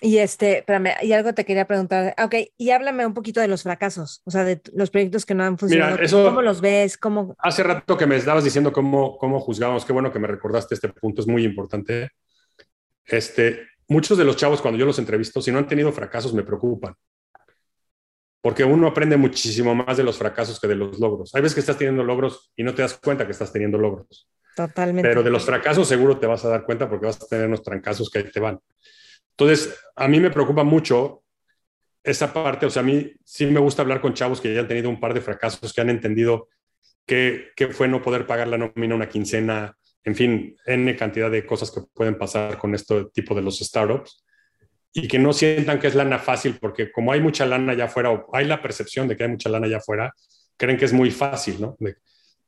Y este, espérame, y algo te quería preguntar. Ok, y háblame un poquito de los fracasos, o sea, de los proyectos que no han funcionado. ¿Cómo los ves? ¿Cómo... Hace rato que me estabas diciendo cómo, cómo juzgábamos, qué bueno que me recordaste este punto, es muy importante. Este, muchos de los chavos, cuando yo los entrevisto, si no han tenido fracasos, me preocupan. Porque uno aprende muchísimo más de los fracasos que de los logros. Hay veces que estás teniendo logros y no te das cuenta que estás teniendo logros. Totalmente. Pero de los fracasos seguro te vas a dar cuenta porque vas a tener unos trancazos que ahí te van. Entonces, a mí me preocupa mucho esa parte, o sea, a mí sí me gusta hablar con chavos que ya han tenido un par de fracasos, que han entendido qué fue no poder pagar la nómina una quincena, en fin, N cantidad de cosas que pueden pasar con este tipo de los startups y que no sientan que es lana fácil, porque como hay mucha lana allá afuera, o hay la percepción de que hay mucha lana allá afuera, creen que es muy fácil, ¿no?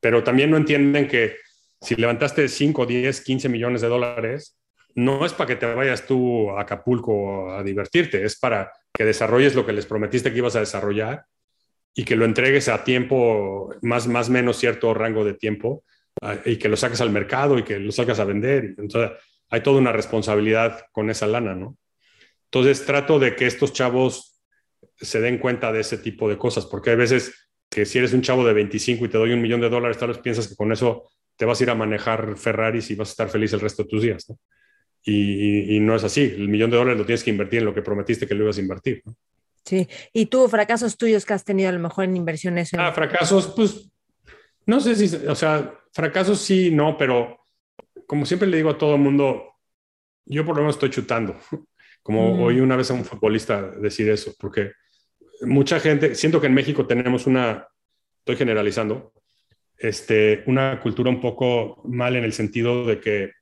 pero también no entienden que si levantaste 5, 10, 15 millones de dólares, no es para que te vayas tú a Acapulco a divertirte, es para que desarrolles lo que les prometiste que ibas a desarrollar y que lo entregues a tiempo, más más menos cierto rango de tiempo, y que lo saques al mercado y que lo salgas a vender. Entonces, hay toda una responsabilidad con esa lana, ¿no? Entonces, trato de que estos chavos se den cuenta de ese tipo de cosas, porque hay veces que si eres un chavo de 25 y te doy un millón de dólares, tal vez piensas que con eso te vas a ir a manejar Ferraris y vas a estar feliz el resto de tus días, ¿no? Y, no es así. El millón de dólares lo tienes que invertir en lo que prometiste que lo ibas a invertir. ¿no? Sí. ¿Y tú, fracasos tuyos que has tenido a lo mejor en inversiones? Ah, fracasos, pues, no sé si, o sea, fracasos sí, no, pero como siempre le digo a todo el mundo, yo por lo menos estoy chutando. Como mm. oí una vez a un futbolista decir eso, porque mucha gente, siento que en México tenemos una, estoy generalizando, este, una cultura un poco mal en el sentido de que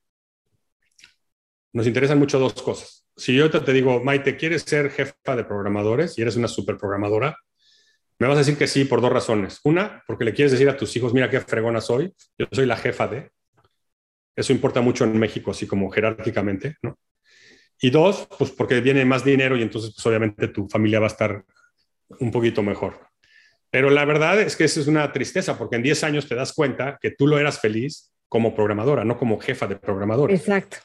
nos interesan mucho dos cosas. Si yo te digo, Maite, ¿quieres ser jefa de programadores y eres una super programadora? Me vas a decir que sí por dos razones. Una, porque le quieres decir a tus hijos, mira qué fregona soy, yo soy la jefa de. Eso importa mucho en México, así como jerárquicamente, ¿no? Y dos, pues porque viene más dinero y entonces, pues obviamente tu familia va a estar un poquito mejor. Pero la verdad es que eso es una tristeza, porque en 10 años te das cuenta que tú lo eras feliz como programadora, no como jefa de programadores. Exacto.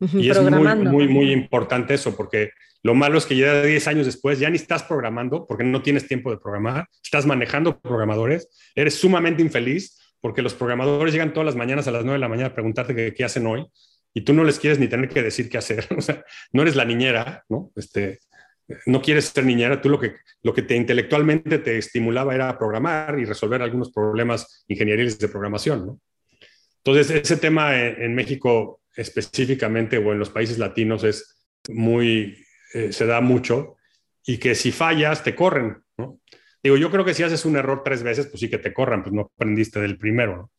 Y es muy, muy, muy importante eso, porque lo malo es que ya 10 años después ya ni estás programando porque no tienes tiempo de programar, estás manejando programadores, eres sumamente infeliz porque los programadores llegan todas las mañanas a las 9 de la mañana a preguntarte qué, hacen hoy y tú no les quieres ni tener que decir qué hacer. O sea, no eres la niñera, ¿no? Este, no quieres ser niñera, tú lo que, lo que te intelectualmente te estimulaba era programar y resolver algunos problemas ingenieriles de programación, ¿no? Entonces, ese tema en México específicamente o en los países latinos es muy, eh, se da mucho y que si fallas te corren. Digo, yo creo que si haces un error tres veces, pues sí que te corran, pues no aprendiste del primero.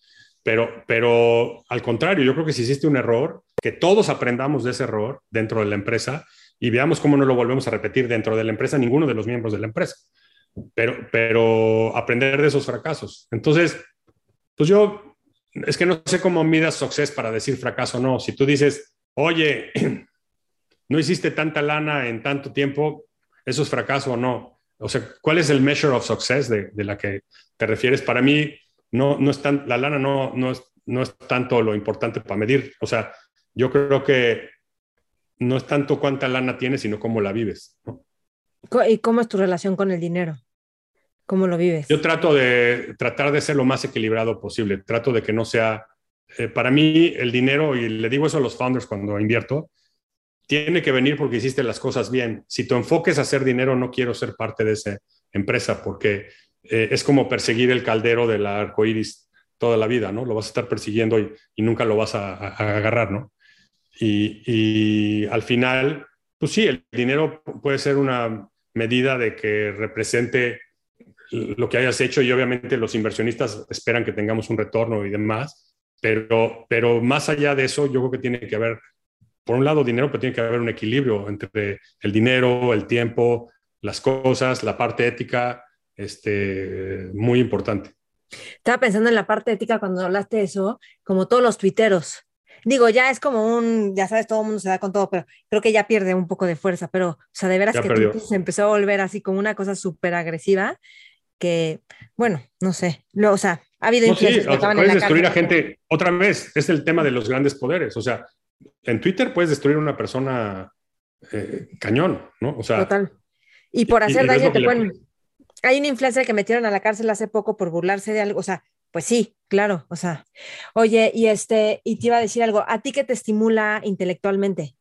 Pero, pero al contrario, yo creo que si hiciste un error, que todos aprendamos de ese error dentro de la empresa y veamos cómo no lo volvemos a repetir dentro de la empresa, ninguno de los miembros de la empresa. Pero, pero aprender de esos fracasos. Entonces, pues yo es que no sé cómo midas success para decir fracaso o no. Si tú dices, oye, no hiciste tanta lana en tanto tiempo, ¿eso es fracaso o no? O sea, ¿cuál es el measure of success de, la que te refieres? Para mí, no, no es tan, la lana no, no, es, no es tanto lo importante para medir. O sea, yo creo que no es tanto cuánta lana tienes, sino cómo la vives. ¿Y cómo es tu relación con el dinero? ¿Cómo lo vives? Yo trato de tratar de ser lo más equilibrado posible. Trato de que no sea, eh, para mí el dinero, y le digo eso a los founders cuando invierto, tiene que venir porque hiciste las cosas bien. Si tu enfoque es hacer dinero, no quiero ser parte de esa empresa porque eh, es como perseguir el caldero del arco iris toda la vida, ¿no? Lo vas a estar persiguiendo y, nunca lo vas a, agarrar, ¿no? Y, y, al final, pues sí, el dinero puede ser una medida de que represente lo que hayas hecho y obviamente los inversionistas esperan que tengamos un retorno y demás, pero, pero más allá de eso, yo creo que tiene que haber, por un lado, dinero, pero tiene que haber un equilibrio entre el dinero, el tiempo, las cosas, la parte ética, este, muy importante. Estaba pensando en la parte ética cuando hablaste de eso, como todos los tuiteros. Digo, ya es como un, ya sabes, todo el mundo se da con todo, pero creo que ya pierde un poco de fuerza, pero, o sea, de veras que se empezó a volver así como una cosa súper agresiva que, bueno, no sé, o sea, ha habido no, sí, puedes destruir a gente, otra vez, es el tema de los grandes poderes, o sea, en Twitter puedes destruir a una persona eh, cañón, ¿no? O sea, Total. Y por hacer daño te pueden... Hay una influencer que metieron a la cárcel hace poco por burlarse de algo, o sea, pues sí, claro, o sea, oye, y este, y te iba a decir algo, ¿a ti qué te estimula intelectualmente?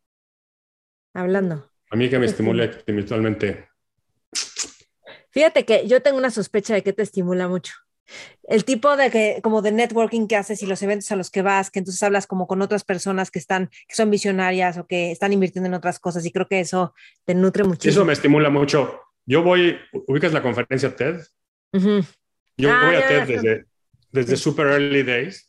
Hablando. A mí que me estimula intelectualmente. Fíjate que yo tengo una sospecha de que te estimula mucho. El tipo de que, como de networking que haces y los eventos a los que vas, que entonces hablas como con otras personas que están, que son visionarias o que están invirtiendo en otras cosas, y creo que eso te nutre muchísimo. Eso me estimula mucho. yo voy, ubicas la conferencia TED. Yo Ah, voy a TED desde, desde super early days.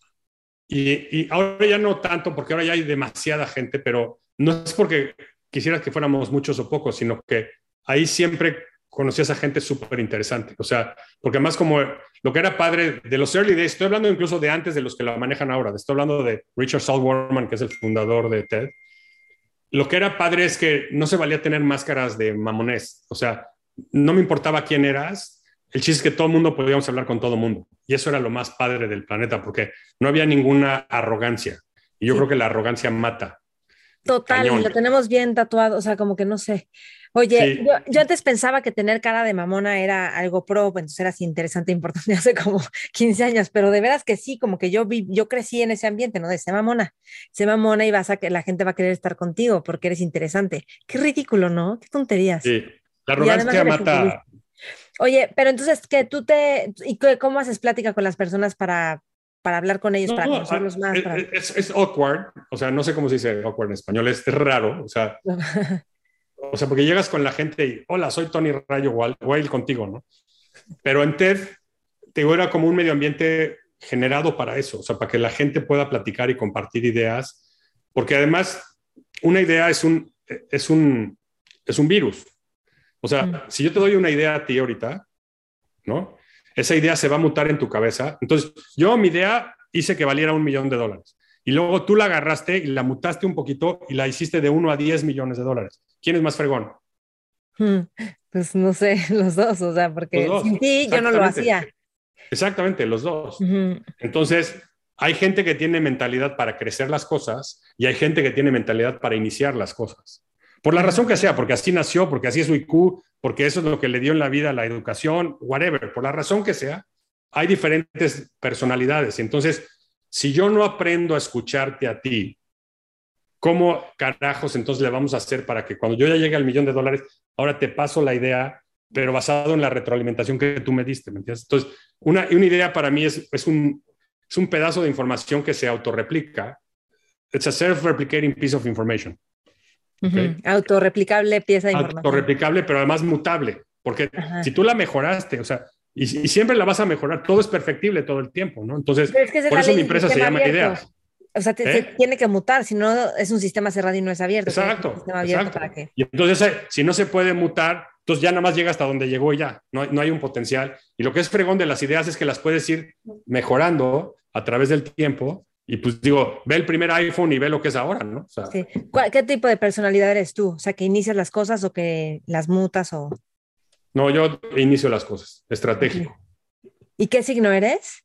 Y, y ahora ya no tanto, porque ahora ya hay demasiada gente, pero no es porque quisiera que fuéramos muchos o pocos, sino que ahí siempre conocí a esa gente súper interesante. O sea, porque además como lo que era padre de los early days, estoy hablando incluso de antes de los que la manejan ahora, estoy hablando de Richard Saltwarman, que es el fundador de TED. Lo que era padre es que no se valía tener máscaras de mamonés. O sea, no me importaba quién eras. El chiste es que todo el mundo podíamos hablar con todo el mundo. Y eso era lo más padre del planeta, porque no había ninguna arrogancia. Y yo Sí. creo que la arrogancia mata. Total, Cañón. lo tenemos bien tatuado, o sea, como que no sé. Oye, Sí. yo, yo antes pensaba que tener cara de mamona era algo pro, entonces era así interesante, importante hace como 15 años, pero de veras que sí, como que yo vi, yo crecí en ese ambiente, ¿no? De ser mamona, ser mamona y vas a que la gente va a querer estar contigo porque eres interesante. Qué ridículo, ¿no? Qué tonterías. Sí. La arrogancia mata. Oye, pero entonces que tú te, ¿y cómo haces plática con las personas para, para hablar con ellos, No, para no, conocerlos más? es, para- es- es awkward. O sea, no sé cómo se dice awkward en español. Es, es raro. O sea, O sea, porque llegas con la gente y, hola, soy Tony Rayo, ir contigo, ¿no? Pero en TED, te digo, era como un medio ambiente generado para eso, o sea, para que la gente pueda platicar y compartir ideas, porque además una idea es un, es un, es un virus. O sea, Mm. si yo te doy una idea a ti ahorita, ¿no? Esa idea se va a mutar en tu cabeza. Entonces, yo mi idea hice que valiera un millón de dólares. Y luego tú la agarraste y la mutaste un poquito y la hiciste de 1 a 10 millones de dólares. ¿Quién es más fregón? Mm, Pues no sé, los dos, o sea, porque dos, sin ti yo no lo hacía. Exactamente, los dos. Ujú. Entonces, hay gente que tiene mentalidad para crecer las cosas y hay gente que tiene mentalidad para iniciar las cosas. Por la razón que sea, porque así nació, porque así es su IQ, porque eso es lo que le dio en la vida la educación, whatever, por la razón que sea, hay diferentes personalidades. Entonces, si yo no aprendo a escucharte a ti, ¿cómo carajos entonces le vamos a hacer para que cuando yo ya llegue al millón de dólares, ahora te paso la idea, pero basado en la retroalimentación que tú me diste? Entonces, una, una idea para mí es, es, un, es un pedazo de información que se autorreplica. It's a self-replicating piece of information. Ujú. Ok. Autorreplicable pieza de información. Autorreplicable, pero además mutable. Porque Ajá. si tú la mejoraste, o sea, y, y siempre la vas a mejorar, todo es perfectible todo el tiempo, ¿no? Entonces, es que es por eso mi empresa se llama abierto. Ideas. O sea, te- ¿Eh? se tiene que mutar, si no es un sistema cerrado y no es abierto. Exacto, sistema abierto exacto. para que. Y entonces, eh, si no se puede mutar, entonces ya nada más llega hasta donde llegó y ya, no, no hay un potencial. Y lo que es fregón de las ideas es que las puedes ir mejorando a través del tiempo. Y pues digo, ve el primer iPhone y ve lo que es ahora, ¿no? O sea, Sí. ¿Cuál- ¿Qué tipo de personalidad eres tú? O sea, que inicias las cosas o que las mutas o. no, yo inicio las cosas, estratégico. ¿Y qué signo eres?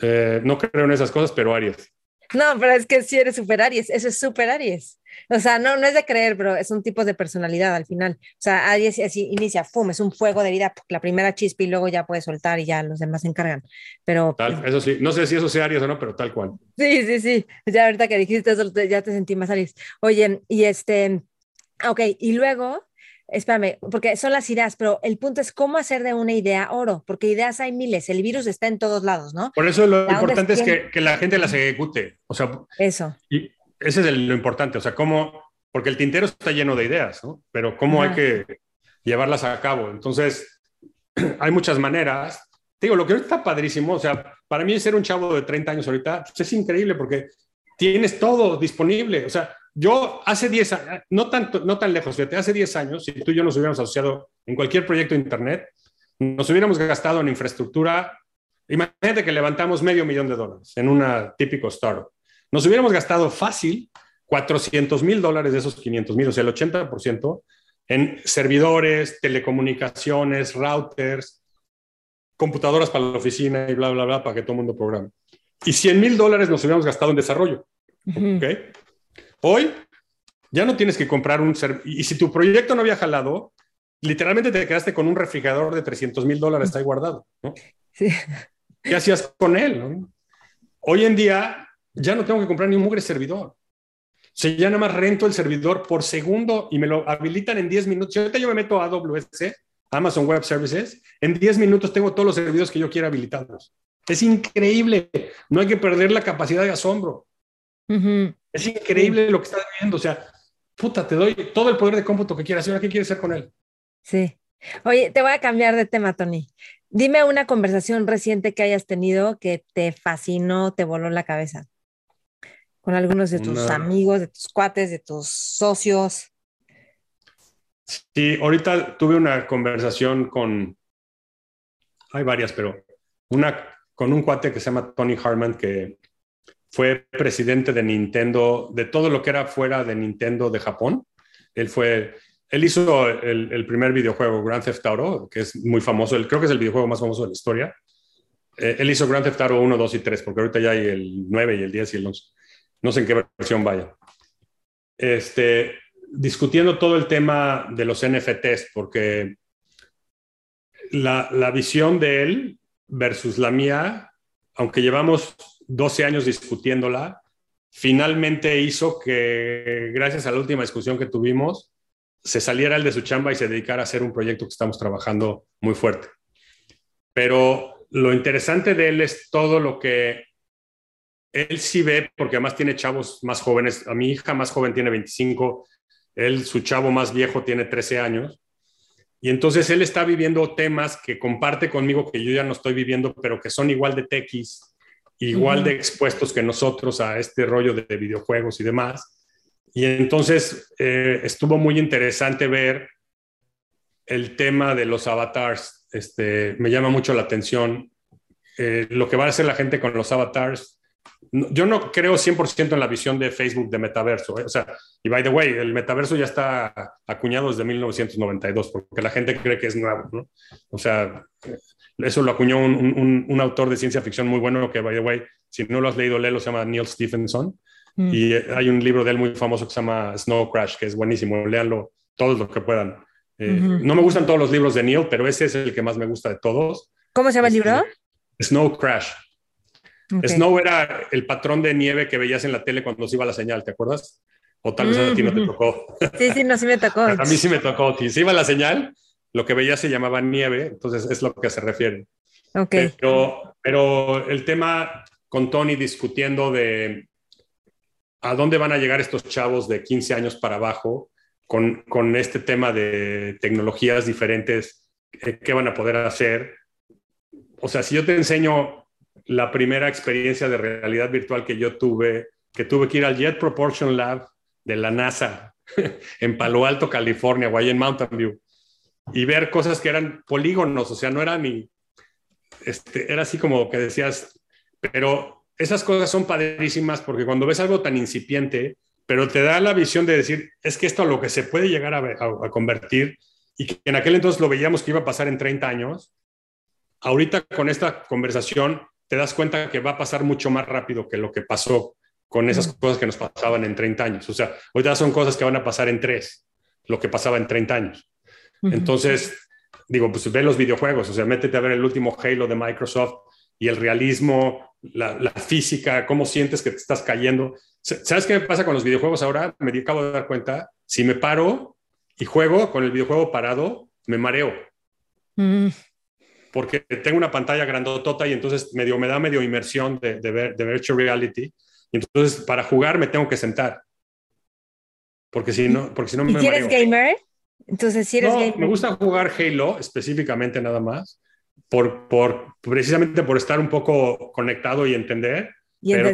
Eh, no creo en esas cosas, pero Aries. No, pero es que si eres super Aries, eso es super Aries. O sea, no, no es de creer, pero es un tipo de personalidad al final. O sea, Aries así inicia, fum, es un fuego de vida, la primera chispa y luego ya puedes soltar y ya los demás se encargan. Pero Tal, eso sí, no sé si eso sea Aries o no, pero tal cual. sí, sí, sí. Ya ahorita que dijiste eso, ya te sentí más Aries. Oye, y este, ok, y luego, espérame, porque son las ideas, pero el punto es cómo hacer de una idea oro, porque ideas hay miles, el virus está en todos lados, ¿no? Por eso lo La es importante es quién- que, que la gente las ejecute. O sea, Eso. y ese es el- lo importante. O sea, cómo, porque el tintero está lleno de ideas, ¿no? Pero cómo Ajá. hay que llevarlas a cabo. Entonces, hay muchas maneras. Te digo, lo que está padrísimo, o sea, para mí ser un chavo de 30 años ahorita pues, es increíble porque tienes todo disponible. O sea, yo hace 10 años, no, tanto, no tan lejos, fíjate, hace 10 años, si tú y yo nos hubiéramos asociado en cualquier proyecto de Internet, nos hubiéramos gastado en infraestructura. Imagínate que levantamos medio millón de dólares en una típico startup. Nos hubiéramos gastado fácil 400 mil dólares de esos 500 mil, o sea, el 80% en servidores, telecomunicaciones, routers, computadoras para la oficina y bla, bla, bla, para que todo el mundo programe. Y 100 mil dólares nos hubiéramos gastado en desarrollo. Ujú. ¿ok? Hoy ya no tienes que comprar un y si tu proyecto no había jalado, literalmente te quedaste con un refrigerador de 300 mil dólares ahí guardado, ¿no? Sí. ¿Qué hacías con él? no? Hoy en día ya no tengo que comprar ni un mugre servidor. O sea, ya nada más rento el servidor por segundo y me lo habilitan en 10 minutos. Si ahorita yo me meto a AWS, Amazon Web Services, en 10 minutos tengo todos los servidores que yo quiera habilitados. Es increíble. No hay que perder la capacidad de asombro. Es increíble lo que estás viendo. O sea, puta, te doy todo el poder de cómputo que quieras. ¿Y ahora qué quieres hacer con él? Sí. Oye, te voy a cambiar de tema, Tony. Dime una conversación reciente que hayas tenido que te fascinó, te voló la cabeza. Con algunos de tus amigos, de tus cuates, de tus socios. Sí, ahorita tuve una conversación con, hay varias, pero una con un cuate que se llama Tony Harman, que fue presidente de Nintendo, de todo lo que era fuera de Nintendo de Japón. Él fue, él hizo el, primer videojuego, Grand Theft Auto, que es muy famoso, creo que es el videojuego más famoso de la historia. Eh, él hizo Grand Theft Auto 1, 2 y 3, porque ahorita ya hay el 9 y el 10 y el 11. No sé en qué versión vaya. Este, discutiendo todo el tema de los NFTs, porque la, la visión de él versus la mía, aunque llevamos 12 años discutiéndola, finalmente hizo que, gracias a la última discusión que tuvimos, se saliera el de su chamba y se dedicara a hacer un proyecto que estamos trabajando muy fuerte. Pero lo interesante de él es todo lo que él sí ve, porque además tiene chavos más jóvenes. A mi hija más joven tiene 25, él, su chavo más viejo, tiene 13 años. Y entonces él está viviendo temas que comparte conmigo que yo ya no estoy viviendo, pero que son igual de tequis, igual de expuestos que nosotros a este rollo de videojuegos y demás. Y entonces eh, estuvo muy interesante ver el tema de los avatars. Este, me llama mucho la atención eh, lo que va a hacer la gente con los avatars yo no creo 100% en la visión de Facebook de metaverso. ¿eh? O sea, y by the way, el metaverso ya está acuñado desde 1992, porque la gente cree que es nuevo, ¿no? O sea, eso lo acuñó un, un, autor de ciencia ficción muy bueno que, by the way, si no lo has leído, léelo, se llama Neil Stephenson. Mm. Y hay un libro de él muy famoso que se llama Snow Crash, que es buenísimo. Léanlo todos los que puedan. Eh, no me gustan todos los libros de Neil, pero ese es el que más me gusta de todos. ¿Cómo se llama el libro? Snow Crash. Snow era el patrón de nieve que veías en la tele cuando se iba la señal, ¿te acuerdas? O tal vez a ti no te tocó. Sí, sí, no, sí me tocó. a mí sí me tocó. Si se iba la señal, lo que veías se llamaba nieve, entonces es lo que se refiere. Ok. Pero, pero el tema con Tony discutiendo de a dónde van a llegar estos chavos de 15 años para abajo con, con este tema de tecnologías diferentes, eh, qué van a poder hacer. O sea, si yo te enseño la primera experiencia de realidad virtual que yo tuve, que tuve que ir al Jet Proportion Lab de la NASA en Palo Alto, California, o en Mountain View, y ver cosas que eran polígonos, o sea, no era ni, este, era así como que decías, pero esas cosas son padrísimas porque cuando ves algo tan incipiente, pero te da la visión de decir, es que esto a lo que se puede llegar a, a convertir, y que en aquel entonces lo veíamos que iba a pasar en 30 años, ahorita con esta conversación te das cuenta que va a pasar mucho más rápido que lo que pasó con esas cosas que nos pasaban en 30 años. O sea, ahorita son cosas que van a pasar en tres, lo que pasaba en 30 años. Entonces, digo, pues ve los videojuegos, o sea, métete a ver el último Halo de Microsoft y el realismo, la, física, cómo sientes que te estás cayendo. ¿Sabes qué pasa con los videojuegos ahora? Me acabo de dar cuenta, si me paro y juego con el videojuego parado, me mareo porque tengo una pantalla grandotota y entonces medio, me da medio inmersión de, de, de virtual reality. Y entonces para jugar me tengo que sentar. Porque si no, porque si no me ¿Y eres gamer? Entonces, si eres no, gamer. Me gusta jugar Halo específicamente nada más, por, por, precisamente por estar un poco conectado y entender. Y pero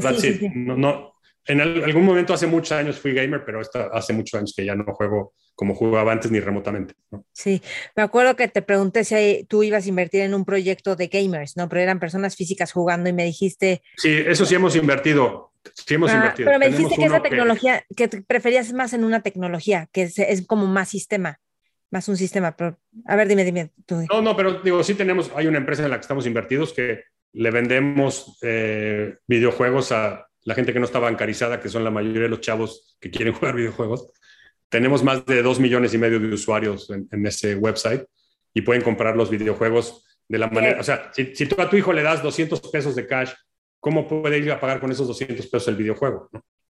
No, no, en algún momento hace muchos años fui gamer, pero hace muchos años que ya no juego como jugaba antes ni remotamente. Sí, me acuerdo que te pregunté si tú ibas a invertir en un proyecto de gamers, ¿no? Pero eran personas físicas jugando y me dijiste... Sí, eso sí hemos invertido. Sí hemos ah, invertido. Pero me dijiste que esa tecnología, que... preferías más en una tecnología, que es, como más sistema, más un sistema. Pero, a ver, dime, dime. Tú. No, no, pero digo, sí tenemos, hay una empresa en la que estamos invertidos que le vendemos eh, videojuegos a la gente que no está bancarizada, que son la mayoría de los chavos que quieren jugar videojuegos tenemos más de dos millones y medio de usuarios en, ese website y pueden comprar los videojuegos de la manera, o sea, si, tú a tu hijo le das 200 pesos de cash, ¿cómo puede ir a pagar con esos 200 pesos el videojuego?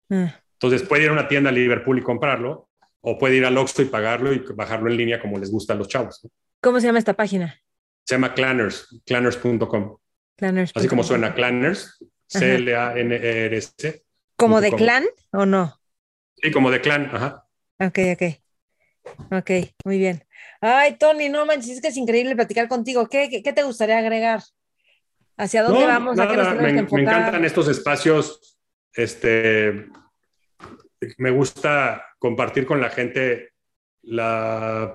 Mm. Entonces puede ir a una tienda a Liverpool y comprarlo, o puede ir al Oxxo y pagarlo y bajarlo en línea como les gusta a los chavos. ¿Cómo se llama esta página? Se llama Clanners, clanners.com. Así como suena, Clanners, C-L-A-N-E-R-S. ¿Como de clan o no? Sí, como de clan, ajá. Ok, ok. Ok, muy bien. Ay, Tony, no manches, es que es increíble platicar contigo. ¿Qué, qué, te gustaría agregar? ¿Hacia dónde vamos? ¿A qué nos me, me encantan estos espacios. Este, me gusta compartir con la gente las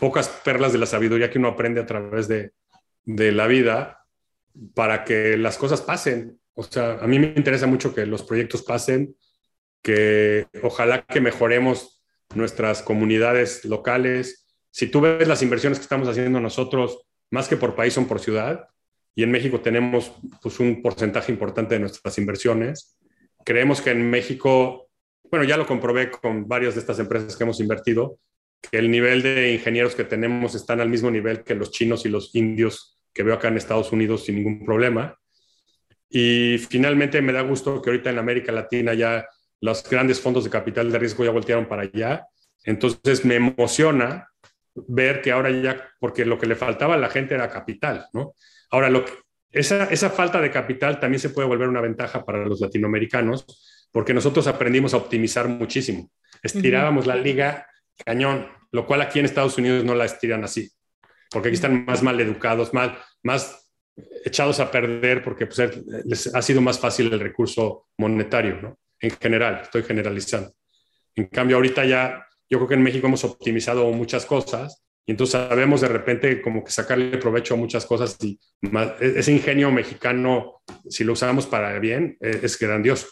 pocas perlas de la sabiduría que uno aprende a través de, de la vida para que las cosas pasen. O sea, a mí me interesa mucho que los proyectos pasen, que ojalá que mejoremos nuestras comunidades locales. Si tú ves las inversiones que estamos haciendo nosotros, más que por país son por ciudad, y en México tenemos pues, un porcentaje importante de nuestras inversiones. Creemos que en México, bueno, ya lo comprobé con varias de estas empresas que hemos invertido, que el nivel de ingenieros que tenemos están al mismo nivel que los chinos y los indios que veo acá en Estados Unidos sin ningún problema. Y finalmente me da gusto que ahorita en América Latina ya los grandes fondos de capital de riesgo ya voltearon para allá. Entonces me emociona ver que ahora ya, porque lo que le faltaba a la gente era capital, ¿no? Ahora, esa, esa falta de capital también se puede volver una ventaja para los latinoamericanos, porque nosotros aprendimos a optimizar muchísimo. Estirábamos la liga cañón, lo cual aquí en Estados Unidos no la estiran así, porque aquí están más mal educados, más, más echados a perder, porque pues, les ha sido más fácil el recurso monetario, ¿no? En general, estoy generalizando. En cambio, ahorita ya, yo creo que en México hemos optimizado muchas cosas y entonces sabemos de repente como que sacarle provecho a muchas cosas y e-, ese ingenio mexicano, si lo usamos para bien, e-, es grandioso.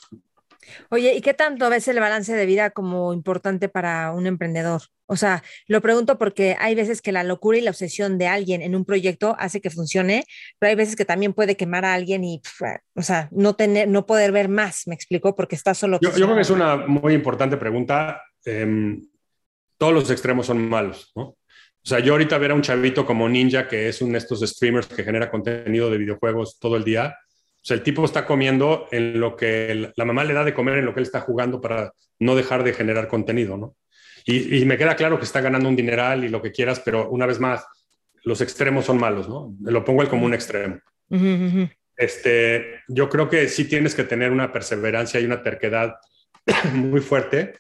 Oye, ¿y qué tanto ves el balance de vida como importante para un emprendedor? O sea, lo pregunto porque hay veces que la locura y la obsesión de alguien en un proyecto hace que funcione, pero hay veces que también puede quemar a alguien y, o sea, no tener, no poder ver más, me explico, porque está solo. Yo, yo creo que es una muy importante pregunta. Em, todos los extremos son malos, ¿no? O sea, yo ahorita ver a un chavito como Ninja, que es uno de estos streamers que genera contenido de videojuegos todo el día, o sea, el tipo está comiendo en lo que la mamá le da de comer en lo que él está jugando para no dejar de generar contenido, ¿no? Y, me queda claro que está ganando un dineral y lo que quieras, pero una vez más, los extremos son malos, ¿no? Lo pongo él como un extremo. Este, yo creo que sí tienes que tener una perseverancia y una terquedad muy fuerte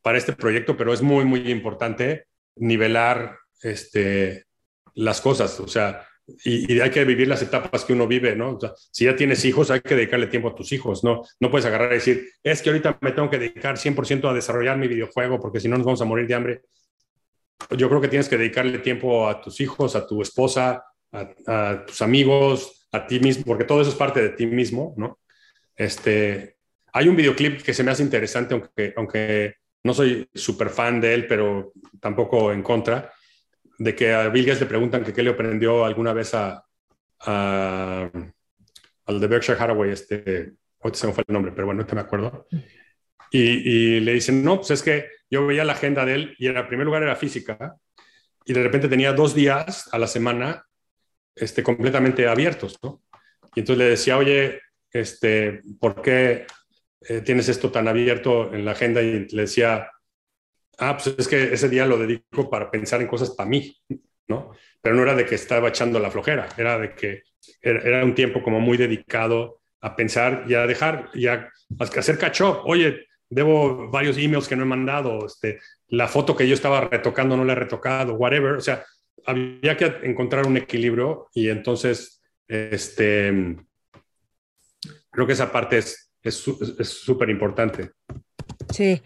para este proyecto, pero es muy, muy importante nivelar este, las cosas. O sea, y, hay que vivir las etapas que uno vive, ¿no? si ya tienes hijos, hay que dedicarle tiempo a tus hijos, ¿no? No puedes agarrar y decir, es que ahorita me tengo que dedicar 100% a desarrollar mi videojuego porque si no nos vamos a morir de hambre. Yo creo que tienes que dedicarle tiempo a tus hijos, a tu esposa, a, tus amigos, a ti mismo, porque todo eso es parte de ti mismo, ¿no? Este, hay un videoclip que se me hace interesante, aunque, aunque no soy súper fan de él, pero tampoco en contra, de que a Bill Gates le preguntan qué le aprendió alguna vez a, al de Berkshire Hathaway, este, hoy se me fue el nombre, pero bueno, no me acuerdo. Y, le dicen, no, pues es que yo veía la agenda de él y en primer lugar era física y de repente tenía dos días a la semana este, completamente abiertos, ¿no? Y entonces le decía, oye, este, ¿por qué eh, tienes esto tan abierto en la agenda? Y le decía, ah, pues es que ese día lo dedico para pensar en cosas para mí, ¿no? Pero no era de que estaba echando la flojera, era de que era, un tiempo como muy dedicado a pensar y a dejar y a, hacer catch up. Oye, debo varios emails que no he mandado, este, la foto que yo estaba retocando no la he retocado, whatever. O sea, había que encontrar un equilibrio y entonces, este, creo que esa parte es súper es, importante. Sí,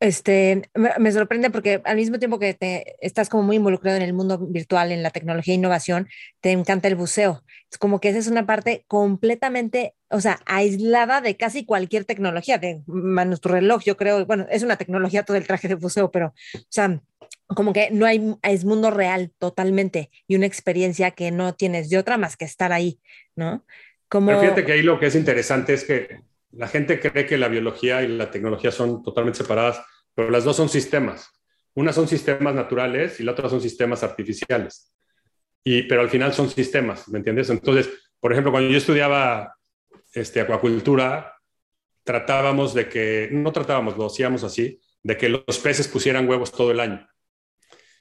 este, me sorprende porque al mismo tiempo que te estás como muy involucrado en el mundo virtual, en la tecnología e innovación, te encanta el buceo. Es como que esa es una parte completamente, o sea, aislada de casi cualquier tecnología, de nuestro reloj, yo creo, bueno, es una tecnología todo el traje de buceo, pero, o sea, como que no hay, es mundo real totalmente y una experiencia que no tienes de otra más que estar ahí, ¿no? Como... Pero fíjate que ahí lo que es interesante es que la gente cree que la biología y la tecnología son totalmente separadas, pero las dos son sistemas. Una son sistemas naturales y la otra son sistemas artificiales. Y, pero al final son sistemas, ¿me entiendes? Entonces, por ejemplo, cuando yo estudiaba este, acuacultura, tratábamos de que, no tratábamos, lo hacíamos así, de que los peces pusieran huevos todo el año.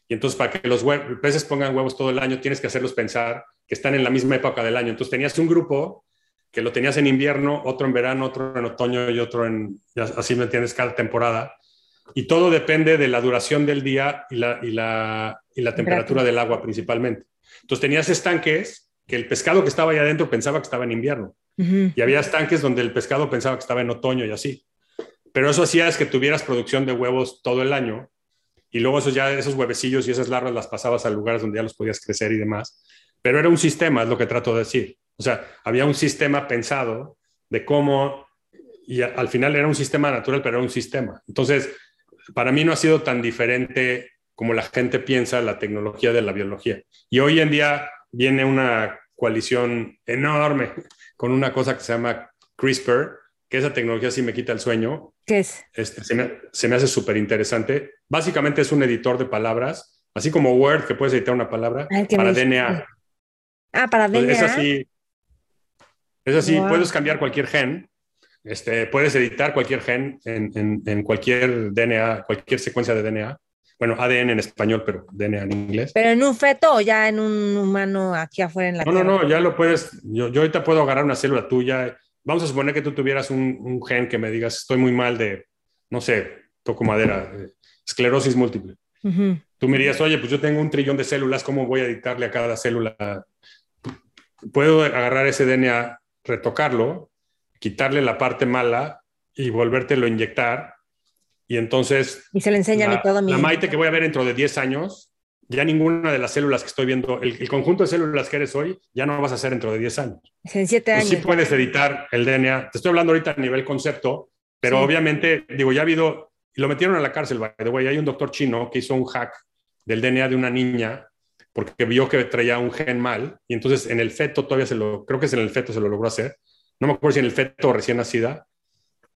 Y entonces, para que los peces pongan huevos todo el año, tienes que hacerlos pensar que están en la misma época del año. Entonces, tenías un grupo que lo tenías en invierno, otro en verano, otro en otoño y otro en, así me entiendes, cada temporada. y todo depende de la duración del día y la, y la, y la temperatura del agua principalmente. Entonces tenías estanques que el pescado que estaba ahí adentro pensaba que estaba en invierno y había estanques donde el pescado pensaba que estaba en otoño y así. Pero eso hacía es que tuvieras producción de huevos todo el año y luego esos, ya, esos huevecillos y esas larvas las pasabas a lugares donde ya los podías crecer y demás. Pero era un sistema, es lo que trato de decir. O sea, había un sistema pensado de cómo, y al final era un sistema natural, pero era un sistema. Entonces, para mí no ha sido tan diferente como la gente piensa la tecnología de la biología. Y hoy en día viene una coalición enorme con una cosa que se llama CRISPR, que esa tecnología sí me quita el sueño. ¿Qué es? Este, se, me, se, me, hace súper interesante. Básicamente es un editor de palabras, así como Word, que puedes editar una palabra, Ay, para DNA. Ah, para DNA. es así. Es así, wow. puedes cambiar cualquier gen, este, puedes editar cualquier gen en, en, en, cualquier DNA, cualquier secuencia de DNA. Bueno, ADN en español, pero DNA en inglés. ¿Pero en un feto o ya en un humano aquí afuera en la No, tierra? no, no, ya lo puedes. Yo, yo ahorita puedo agarrar una célula tuya vamos a suponer que tú tuvieras un, un, gen que me digas, estoy muy mal de, no sé, toco madera, esclerosis múltiple. Uh -huh. Tú me dirías, oye, pues yo tengo un trillón de células, ¿cómo voy a editarle a cada célula? Puedo agarrar ese DNA, retocarlo, quitarle la parte mala y volvértelo a inyectar. Y entonces... Y se le enseña la, a todo mi... La Maite que voy a ver dentro de 10 años, ya ninguna de las células que estoy viendo, el, el, conjunto de células que eres hoy, ya no vas a ser dentro de 10 años. En 7 años. Pues sí puedes editar el DNA. Te estoy hablando ahorita a nivel concepto, pero sí. obviamente, digo, ya ha habido, y lo metieron a la cárcel, by the way, hay un doctor chino que hizo un hack del DNA de una niña porque vio que traía un gen mal, y entonces en el feto todavía se lo, creo que es en el feto se lo logró hacer, no me acuerdo si en el feto recién nacida,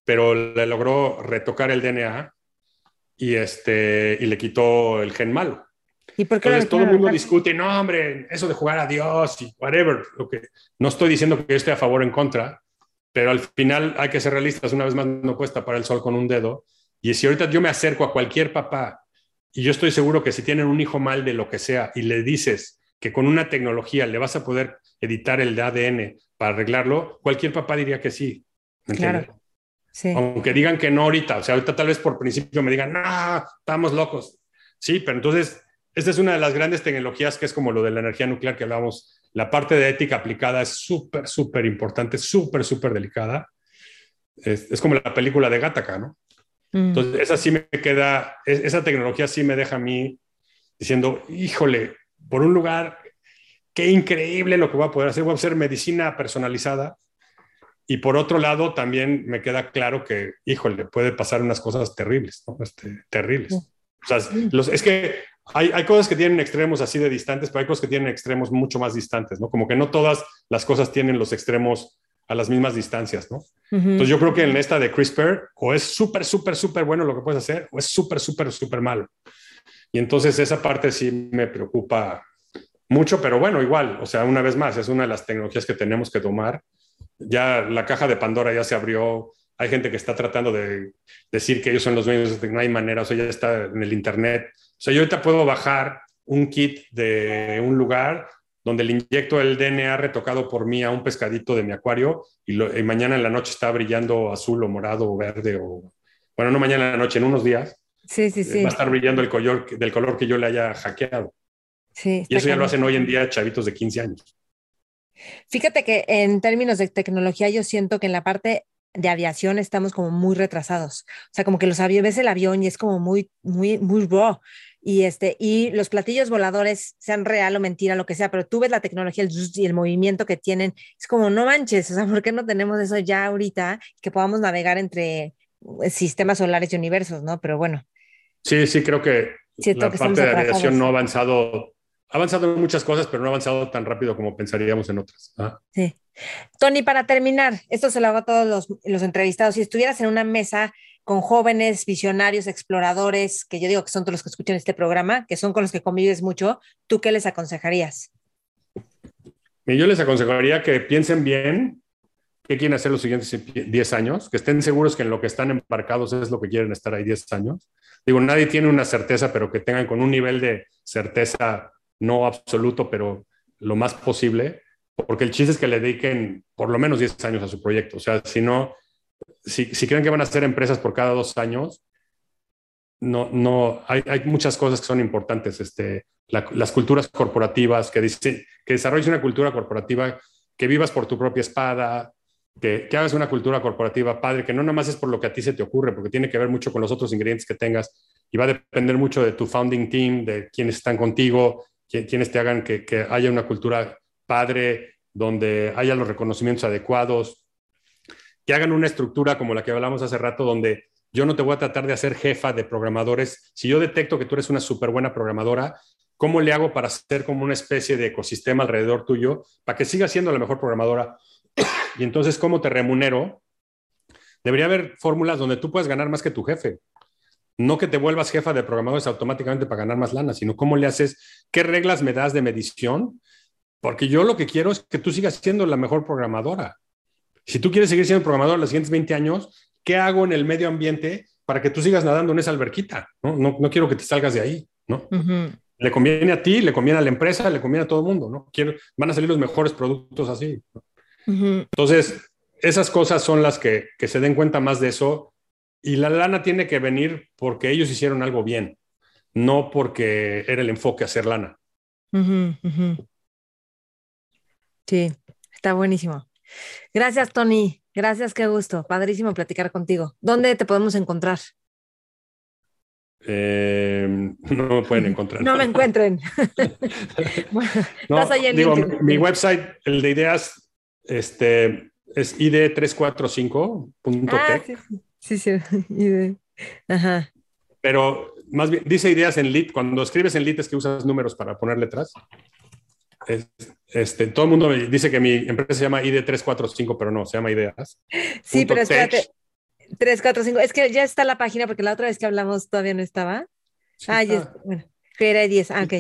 pero le logró retocar el DNA y, este, y le quitó el gen malo. ¿Y por qué Entonces todo el mundo discute, no, hombre, eso de jugar a Dios y whatever. Lo que, no estoy diciendo que yo esté a favor o en contra, pero al final hay que ser realistas. Una vez más, no cuesta para el sol con un dedo. Y si ahorita yo me acerco a cualquier papá y yo estoy seguro que si tienen un hijo mal de lo que sea y le dices que con una tecnología le vas a poder editar el ADN para arreglarlo, cualquier papá diría que sí. ¿me claro. Sí. Aunque digan que no ahorita, o sea, ahorita tal vez por principio me digan, no, estamos locos. Sí, pero entonces esta es una de las grandes tecnologías que es como lo de la energía nuclear que hablábamos. La parte de ética aplicada es súper, súper importante, súper, súper delicada. Es, es, como la película de Gattaca, ¿no? Mm. Entonces, esa sí me queda, esa tecnología sí me deja a mí diciendo, híjole, por un lugar, qué increíble lo que voy a poder hacer. Voy a hacer medicina personalizada. Y por otro lado, también me queda claro que, híjole, puede pasar unas cosas terribles, ¿no? Este, terribles. O sea, los, es que hay, hay, cosas que tienen extremos así de distantes, pero hay cosas que tienen extremos mucho más distantes, ¿no? Como que no todas las cosas tienen los extremos a las mismas distancias, ¿no? Uh -huh. Entonces yo creo que en esta de CRISPR o es súper, súper, súper bueno lo que puedes hacer o es súper, súper, súper malo. Y entonces esa parte sí me preocupa mucho, pero bueno, igual, o sea, una vez más, es una de las tecnologías que tenemos que tomar. Ya la caja de Pandora ya se abrió, hay gente que está tratando de decir que ellos son los dueños, no hay manera, o sea, ya está en el Internet. O sea, yo ahorita puedo bajar un kit de un lugar donde le inyecto el DNA retocado por mí a un pescadito de mi acuario y, lo, y, mañana en la noche está brillando azul o morado o verde o, bueno, no mañana en la noche, en unos días. Sí, sí, sí. Va a estar brillando el color, del color que yo le haya hackeado. Sí, y eso ya lo hacen hoy en día chavitos de 15 años. Fíjate que en términos de tecnología yo siento que en la parte de aviación estamos como muy retrasados. O sea, como que los aviones, ves el avión y es como muy, muy, muy raw. Y, este, y los platillos voladores, sean real o mentira, lo que sea, pero tú ves la tecnología el, y el movimiento que tienen, es como, no manches, o sea, ¿por qué no tenemos eso ya ahorita? Que podamos navegar entre eh, sistemas solares y universos, ¿no? Pero bueno. Sí, sí, creo que Siento la que parte de aviación no ha avanzado, ha avanzado en muchas cosas, pero no ha avanzado tan rápido como pensaríamos en otras. ¿ah? Sí. Tony, para terminar, esto se lo hago a todos los, los entrevistados. Si estuvieras en una mesa con jóvenes, visionarios, exploradores, que yo digo que son todos los que escuchan este programa, que son con los que convives mucho, ¿tú qué les aconsejarías? Yo les aconsejaría que piensen bien qué quieren hacer los siguientes 10 años, que estén seguros que en lo que están embarcados es lo que quieren estar ahí 10 años. Digo, nadie tiene una certeza, pero que tengan con un nivel de certeza no absoluto, pero lo más posible, porque el chiste es que le dediquen por lo menos 10 años a su proyecto. O sea, si no, si, si, creen que van a ser empresas por cada dos años, no, no, hay, hay, muchas cosas que son importantes. Este, las culturas corporativas, que, dice, que desarrolles una cultura corporativa, que vivas por tu propia espada, que, que, hagas una cultura corporativa padre, que no nada más es por lo que a ti se te ocurre, porque tiene que ver mucho con los otros ingredientes que tengas y va a depender mucho de tu founding team, de quienes están contigo, quienes te hagan que, que haya una cultura padre, donde haya los reconocimientos adecuados, que hagan una estructura como la que hablamos hace rato, donde yo no te voy a tratar de hacer jefa de programadores. Si yo detecto que tú eres una súper buena programadora, ¿cómo le hago para hacer como una especie de ecosistema alrededor tuyo para que sigas siendo la mejor programadora? y entonces, ¿cómo te remunero? Debería haber fórmulas donde tú puedes ganar más que tu jefe. No que te vuelvas jefa de programadores automáticamente para ganar más lana, sino cómo le haces, qué reglas me das de medición, porque yo lo que quiero es que tú sigas siendo la mejor programadora. Si tú quieres seguir siendo programador los siguientes 20 años, ¿qué hago en el medio ambiente para que tú sigas nadando en esa alberquita? No, no, quiero que te salgas de ahí, ¿no? Le conviene a ti, le conviene a la empresa, le conviene a todo el mundo, ¿no? Quiero, van a salir los mejores productos así. Entonces, esas cosas son las que, que se den cuenta más de eso y la lana tiene que venir porque ellos hicieron algo bien, no porque era el enfoque hacer lana. Sí, está buenísimo. Gracias, Tony. Gracias, qué gusto. Padrísimo platicar contigo. ¿Dónde te podemos encontrar? Eh, no me pueden encontrar. no me encuentren. no, digo, mi website, el de ideas, este, es id345.tech. Ah, sí, sí, sí, ID. Ajá. Pero más bien, dice ideas en lit. Cuando escribes en lit es que usas números para poner letras. Este, todo el mundo me dice que mi empresa se llama ID345, pero no, se llama Ideas. Sí, pero espérate. 345, es que ya está la página porque la otra vez que hablamos todavía no estaba. ah, ya está. Bueno, era 10. Ah, ok.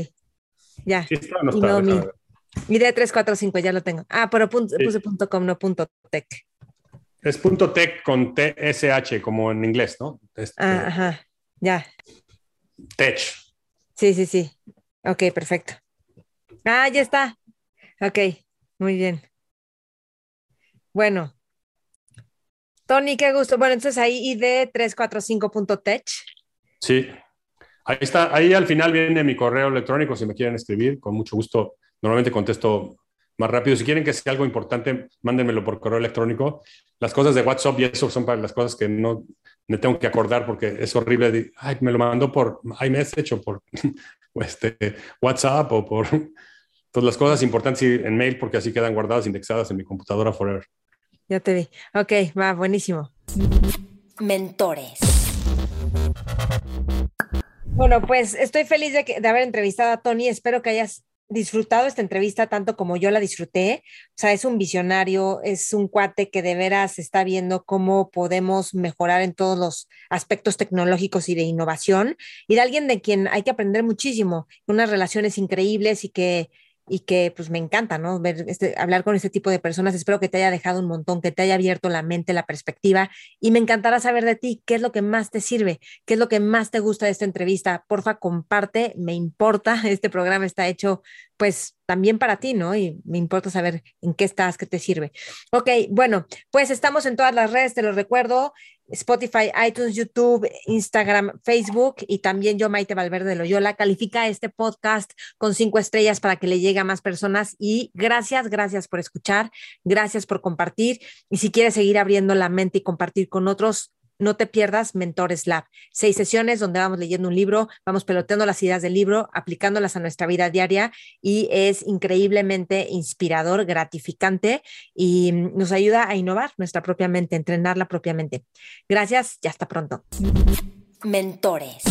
Ya. Sí está, no está, mi, ID345, ya lo tengo. Ah, pero punto, puse punto .com, no punto .tech. Es punto .tech con TSH, como en inglés, ¿no? Este, ah, ajá, ya. Tech. Sí, sí, sí. Ok, perfecto. Ah, ya está. Ok, muy bien. Bueno. Tony, qué gusto. Bueno, entonces ahí id345.tech. Sí. Ahí está, ahí al final viene mi correo electrónico si me quieren escribir, con mucho gusto. Normalmente contesto más rápido. Si quieren que sea algo importante, mándenmelo por correo electrónico. Las cosas de WhatsApp y eso son para las cosas que no me tengo que acordar porque es horrible. Me lo mandó por iMessage o por este, WhatsApp o por Entonces, las cosas importantes en mail porque así quedan guardadas, indexadas en mi computadora forever. Ya te vi. Ok, va, buenísimo. Mentores. Bueno, pues estoy feliz de, de haber entrevistado a Tony. Espero que hayas disfrutado esta entrevista tanto como yo la disfruté. O sea, es un visionario, es un cuate que de veras está viendo cómo podemos mejorar en todos los aspectos tecnológicos y de innovación y de alguien de quien hay que aprender muchísimo, unas relaciones increíbles y que y que pues me encanta, ¿no? Ver este, hablar con este tipo de personas. Espero que te haya dejado un montón, que te haya abierto la mente, la perspectiva y me encantará saber de ti qué es lo que más te sirve, qué es lo que más te gusta de esta entrevista. Porfa, comparte, me importa. Este programa está hecho pues también para ti, ¿no? Y me importa saber en qué estás, qué te sirve. Ok, bueno, pues estamos en todas las redes, te lo recuerdo. Spotify, iTunes, YouTube, Instagram, Facebook y también yo, Maite Valverde Loyola. Califica este podcast con cinco estrellas para que le llegue a más personas y gracias, gracias por escuchar, gracias por compartir y si quieres seguir abriendo la mente y compartir con otros, no te pierdas Mentores Lab. Seis sesiones donde vamos leyendo un libro, vamos peloteando las ideas del libro, aplicándolas a nuestra vida diaria y es increíblemente inspirador, gratificante y nos ayuda a innovar nuestra propia mente, entrenarla propiamente. Gracias y hasta pronto. Mentores.